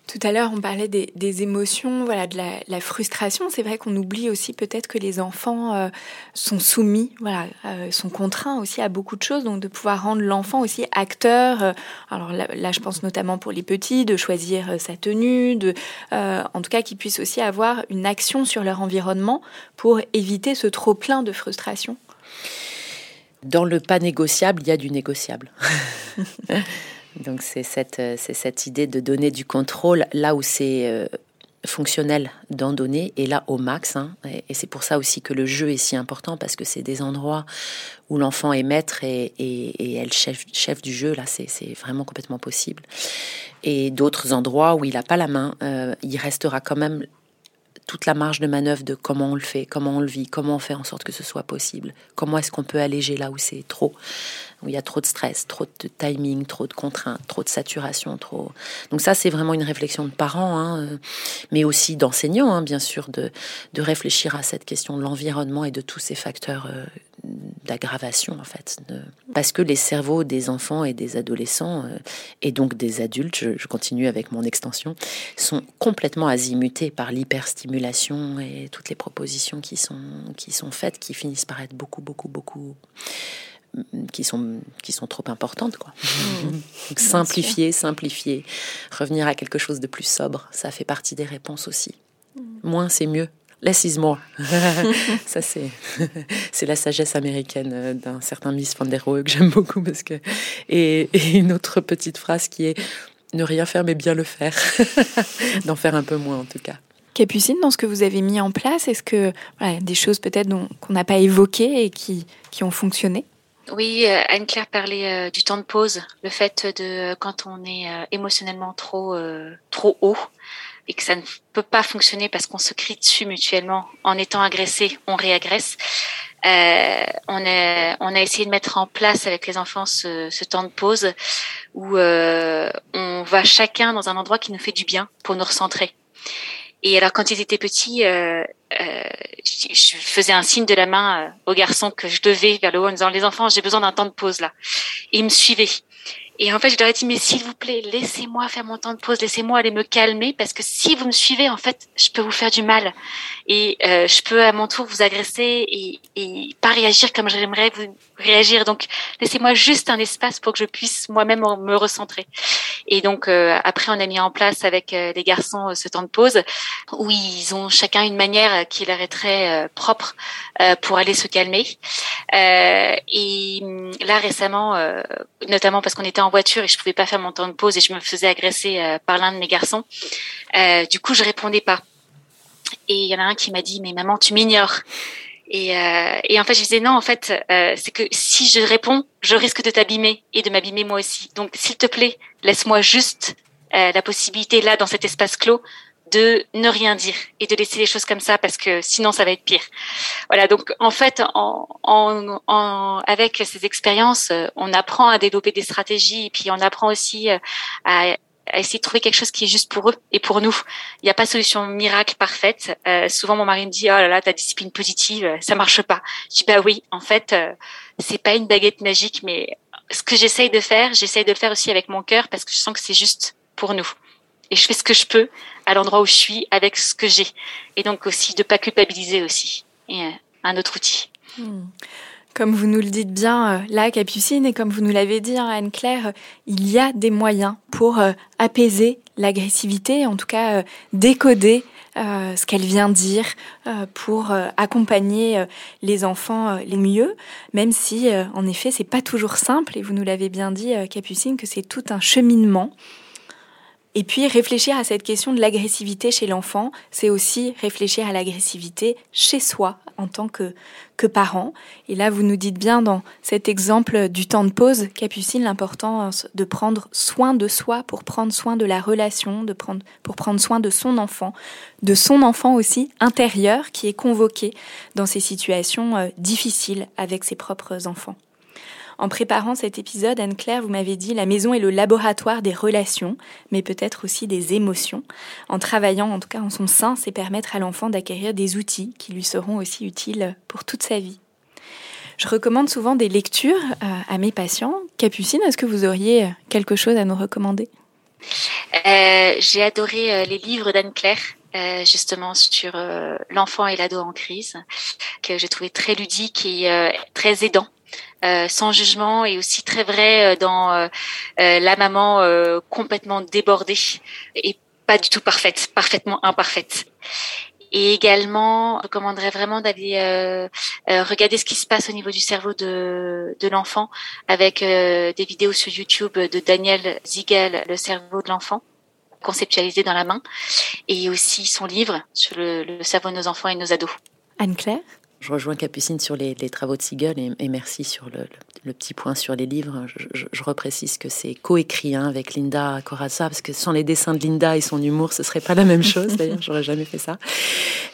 Tout à l'heure, on parlait des, émotions, voilà, de la, frustration. C'est vrai qu'on oublie aussi peut-être que les enfants euh, sont soumis, voilà, euh, sont contraints aussi à beaucoup de choses. Donc, de pouvoir rendre l'enfant aussi acteur. Euh, alors là, je pense notamment pour les petits, de choisir sa tenue, de, en tout cas, qu'ils puissent aussi avoir une action sur leur environnement pour éviter ce trop plein de frustration. Dans le pas négociable, il y a du négociable. Donc c'est cette, euh, cette idée de donner du contrôle là où c'est euh, fonctionnel d'en donner et là au max. Hein. et, c'est pour ça aussi que le jeu est si important parce que c'est des endroits où l'enfant est maître et, et, elle chef, chef du jeu. Là, c'est, vraiment complètement possible. Et d'autres endroits où il n'a pas la main, euh, il restera quand même toute la marge de manœuvre de comment on le fait, comment on le vit, comment on fait en sorte que ce soit possible, comment est-ce qu'on peut alléger là où c'est trop où il y a trop de stress, trop de timing, trop de contraintes, trop de saturation, trop. Donc ça, c'est vraiment une réflexion de parents, hein, euh, mais aussi d'enseignants, hein, bien sûr, de, de réfléchir à cette question de l'environnement et de tous ces facteurs euh, d'aggravation, en fait. Parce que les cerveaux des enfants et des adolescents, euh, et donc des adultes, je, continue avec mon extension, sont complètement azimutés par l'hyperstimulation et toutes les propositions qui sont, qui sont faites, qui finissent par être beaucoup, beaucoup, beaucoup qui sont, qui sont trop importantes. Quoi. Mmh. simplifier, simplifier, revenir à quelque chose de plus sobre, ça fait partie des réponses aussi. Mmh. Moins, c'est mieux. Less is more. ça, c'est, c'est la sagesse américaine euh, d'un certain Miss Van der Rohe que j'aime beaucoup. Parce que... Et, une autre petite phrase qui est ne rien faire mais bien le faire. D'en faire un peu moins en tout cas. Capucine, dans ce que vous avez mis en place, est-ce que voilà, des choses peut-être qu'on n'a pas évoquées et qui, qui ont fonctionné? Oui, euh, Anne-Claire parlait euh, du temps de pause, le fait de quand on est euh, émotionnellement trop trop haut et que ça ne peut pas fonctionner parce qu'on se crie dessus mutuellement en étant agressé, on réagresse. Euh, on, a, on a essayé de mettre en place avec les enfants ce, ce temps de pause où euh, on va chacun dans un endroit qui nous fait du bien pour nous recentrer. Et alors quand ils étaient petits, euh, euh, je faisais un signe de la main euh, au garçon que je devais vers le haut en disant les enfants, j'ai besoin d'un temps de pause là. Et ils me suivaient. Et en fait, je leur ai dit, mais s'il vous plaît, laissez-moi faire mon temps de pause, laissez-moi aller me calmer, parce que si vous me suivez, en fait, je peux vous faire du mal. Et euh, je peux à mon tour vous agresser et, et pas réagir comme j'aimerais vous réagir. Donc, laissez-moi juste un espace pour que je puisse moi-même me recentrer. Et donc, euh, après, on a mis en place avec euh, les garçons ce temps de pause, où ils ont chacun une manière qui leur est très propre pour aller se calmer. et hum, là, récemment, notamment parce qu'on était en voiture et je pouvais pas faire mon temps de pause et je me faisais agresser euh, par l'un de mes garçons. Euh, du coup, je répondais pas. Et il y en a un qui m'a dit, mais maman, tu m'ignores. Et, euh, et, en fait, je disais non, en fait, c'est que si je réponds, je risque de t'abîmer et de m'abîmer moi aussi. Donc, s'il te plaît, laisse-moi juste la possibilité là, dans cet espace clos, de ne rien dire et de laisser les choses comme ça parce que sinon ça va être pire. Voilà, donc en fait, en, en, en avec ces expériences, euh, on apprend à développer des stratégies et puis on apprend aussi euh, à, à essayer de trouver quelque chose qui est juste pour eux et pour nous. Il n'y a pas de solution miracle parfaite. Euh, souvent, mon mari me dit, oh là là, ta discipline positive, ça marche pas. Je dis, bah oui, en fait, euh, c'est pas une baguette magique, mais ce que j'essaye de faire, j'essaye de le faire aussi avec mon cœur parce que je sens que c'est juste pour nous et je fais ce que je peux à l'endroit où je suis avec ce que j'ai. Et donc aussi de pas culpabiliser aussi. Et euh, un autre outil. Hmm. Comme vous nous le dites bien euh, là, Capucine, et comme vous nous l'avez dit, hein, Anne-Claire, il y a des moyens pour euh, apaiser l'agressivité, en tout cas décoder ce qu'elle vient dire pour accompagner les enfants les mieux, même si en effet c'est pas toujours simple et vous nous l'avez bien dit Capucine que c'est tout un cheminement Et puis réfléchir à cette question de l'agressivité chez l'enfant, c'est aussi réfléchir à l'agressivité chez soi en tant que, que parent. Et là, vous nous dites bien dans cet exemple du temps de pause, Capucine, l'importance de prendre soin de soi pour prendre soin de la relation, de prendre, pour prendre soin de son enfant, de son enfant aussi intérieur qui est convoqué dans ces situations euh, difficiles avec ses propres enfants. En préparant cet épisode, Anne-Claire, vous m'avez dit la maison est le laboratoire des relations, mais peut-être aussi des émotions. En travaillant, en tout cas en son sein, c'est permettre à l'enfant d'acquérir des outils qui lui seront aussi utiles pour toute sa vie. Je recommande souvent des lectures euh, à mes patients. Capucine, est-ce que vous auriez quelque chose à nous recommander? Euh, J'ai adoré euh, les livres d'Anne-Claire. justement sur l'enfant et l'ado en crise, que j'ai trouvé très ludique et très aidant euh, sans jugement et aussi très vrai euh, dans euh, la maman complètement débordée et pas du tout parfaite, parfaitement imparfaite. Et également, je recommanderais vraiment d'aller regarder ce qui se passe au niveau du cerveau de, de l'enfant avec des vidéos sur YouTube de Daniel Ziegel, Le cerveau de l'enfant conceptualisé dans la main, et aussi son livre sur le, le cerveau de nos enfants et nos ados. Anne-Claire? Je rejoins Capucine sur les, travaux de Siegel et, merci sur le, petit point sur les livres. Je, je, reprécise que c'est coécrit hein, avec Linda Corazza parce que sans les dessins de Linda et son humour, ce serait pas la même chose. D'ailleurs, j'aurais jamais fait ça.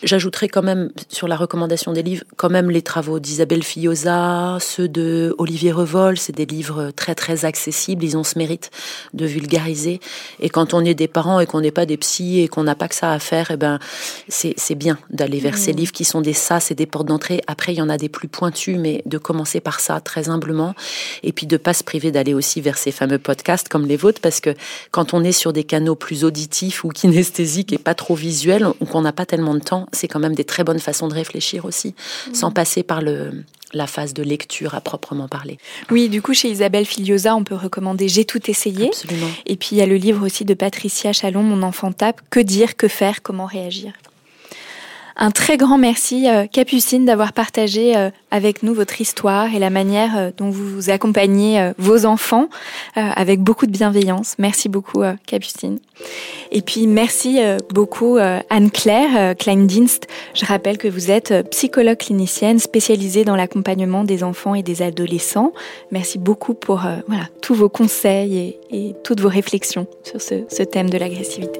J'ajouterai quand même sur la recommandation des livres, quand même les travaux d'Isabelle Fillosa, ceux de Olivier Revol. C'est des livres très très accessibles. Ils ont ce mérite de vulgariser. Et quand on est des parents et qu'on n'est pas des psys et qu'on n'a pas que ça à faire, et eh ben c'est bien d'aller vers ces mmh. livres qui sont des sas et des portes après, il y en a des plus pointus, mais de commencer par ça très humblement. Et puis de pas se priver d'aller aussi vers ces fameux podcasts comme les vôtres, parce que quand on est sur des canaux plus auditifs ou kinesthésiques et pas trop visuels, ou qu'on n'a pas tellement de temps, c'est quand même des très bonnes façons de réfléchir aussi, mmh. sans passer par le, la phase de lecture à proprement parler. Oui, du coup, chez Isabelle Filiosa, on peut recommander J'ai tout essayé. Absolument. Et puis, il y a le livre aussi de Patricia Chalon, Mon enfant tape, Que dire, que faire, comment réagir? Un très grand merci, euh, Capucine, d'avoir partagé euh, avec nous votre histoire et la manière euh, dont vous accompagnez vos enfants avec beaucoup de bienveillance. Merci beaucoup, Capucine. Et puis, merci beaucoup, Anne-Claire Kleindienst. Je rappelle que vous êtes psychologue clinicienne spécialisée dans l'accompagnement des enfants et des adolescents. Merci beaucoup pour voilà, tous vos conseils et, toutes vos réflexions sur ce thème de l'agressivité.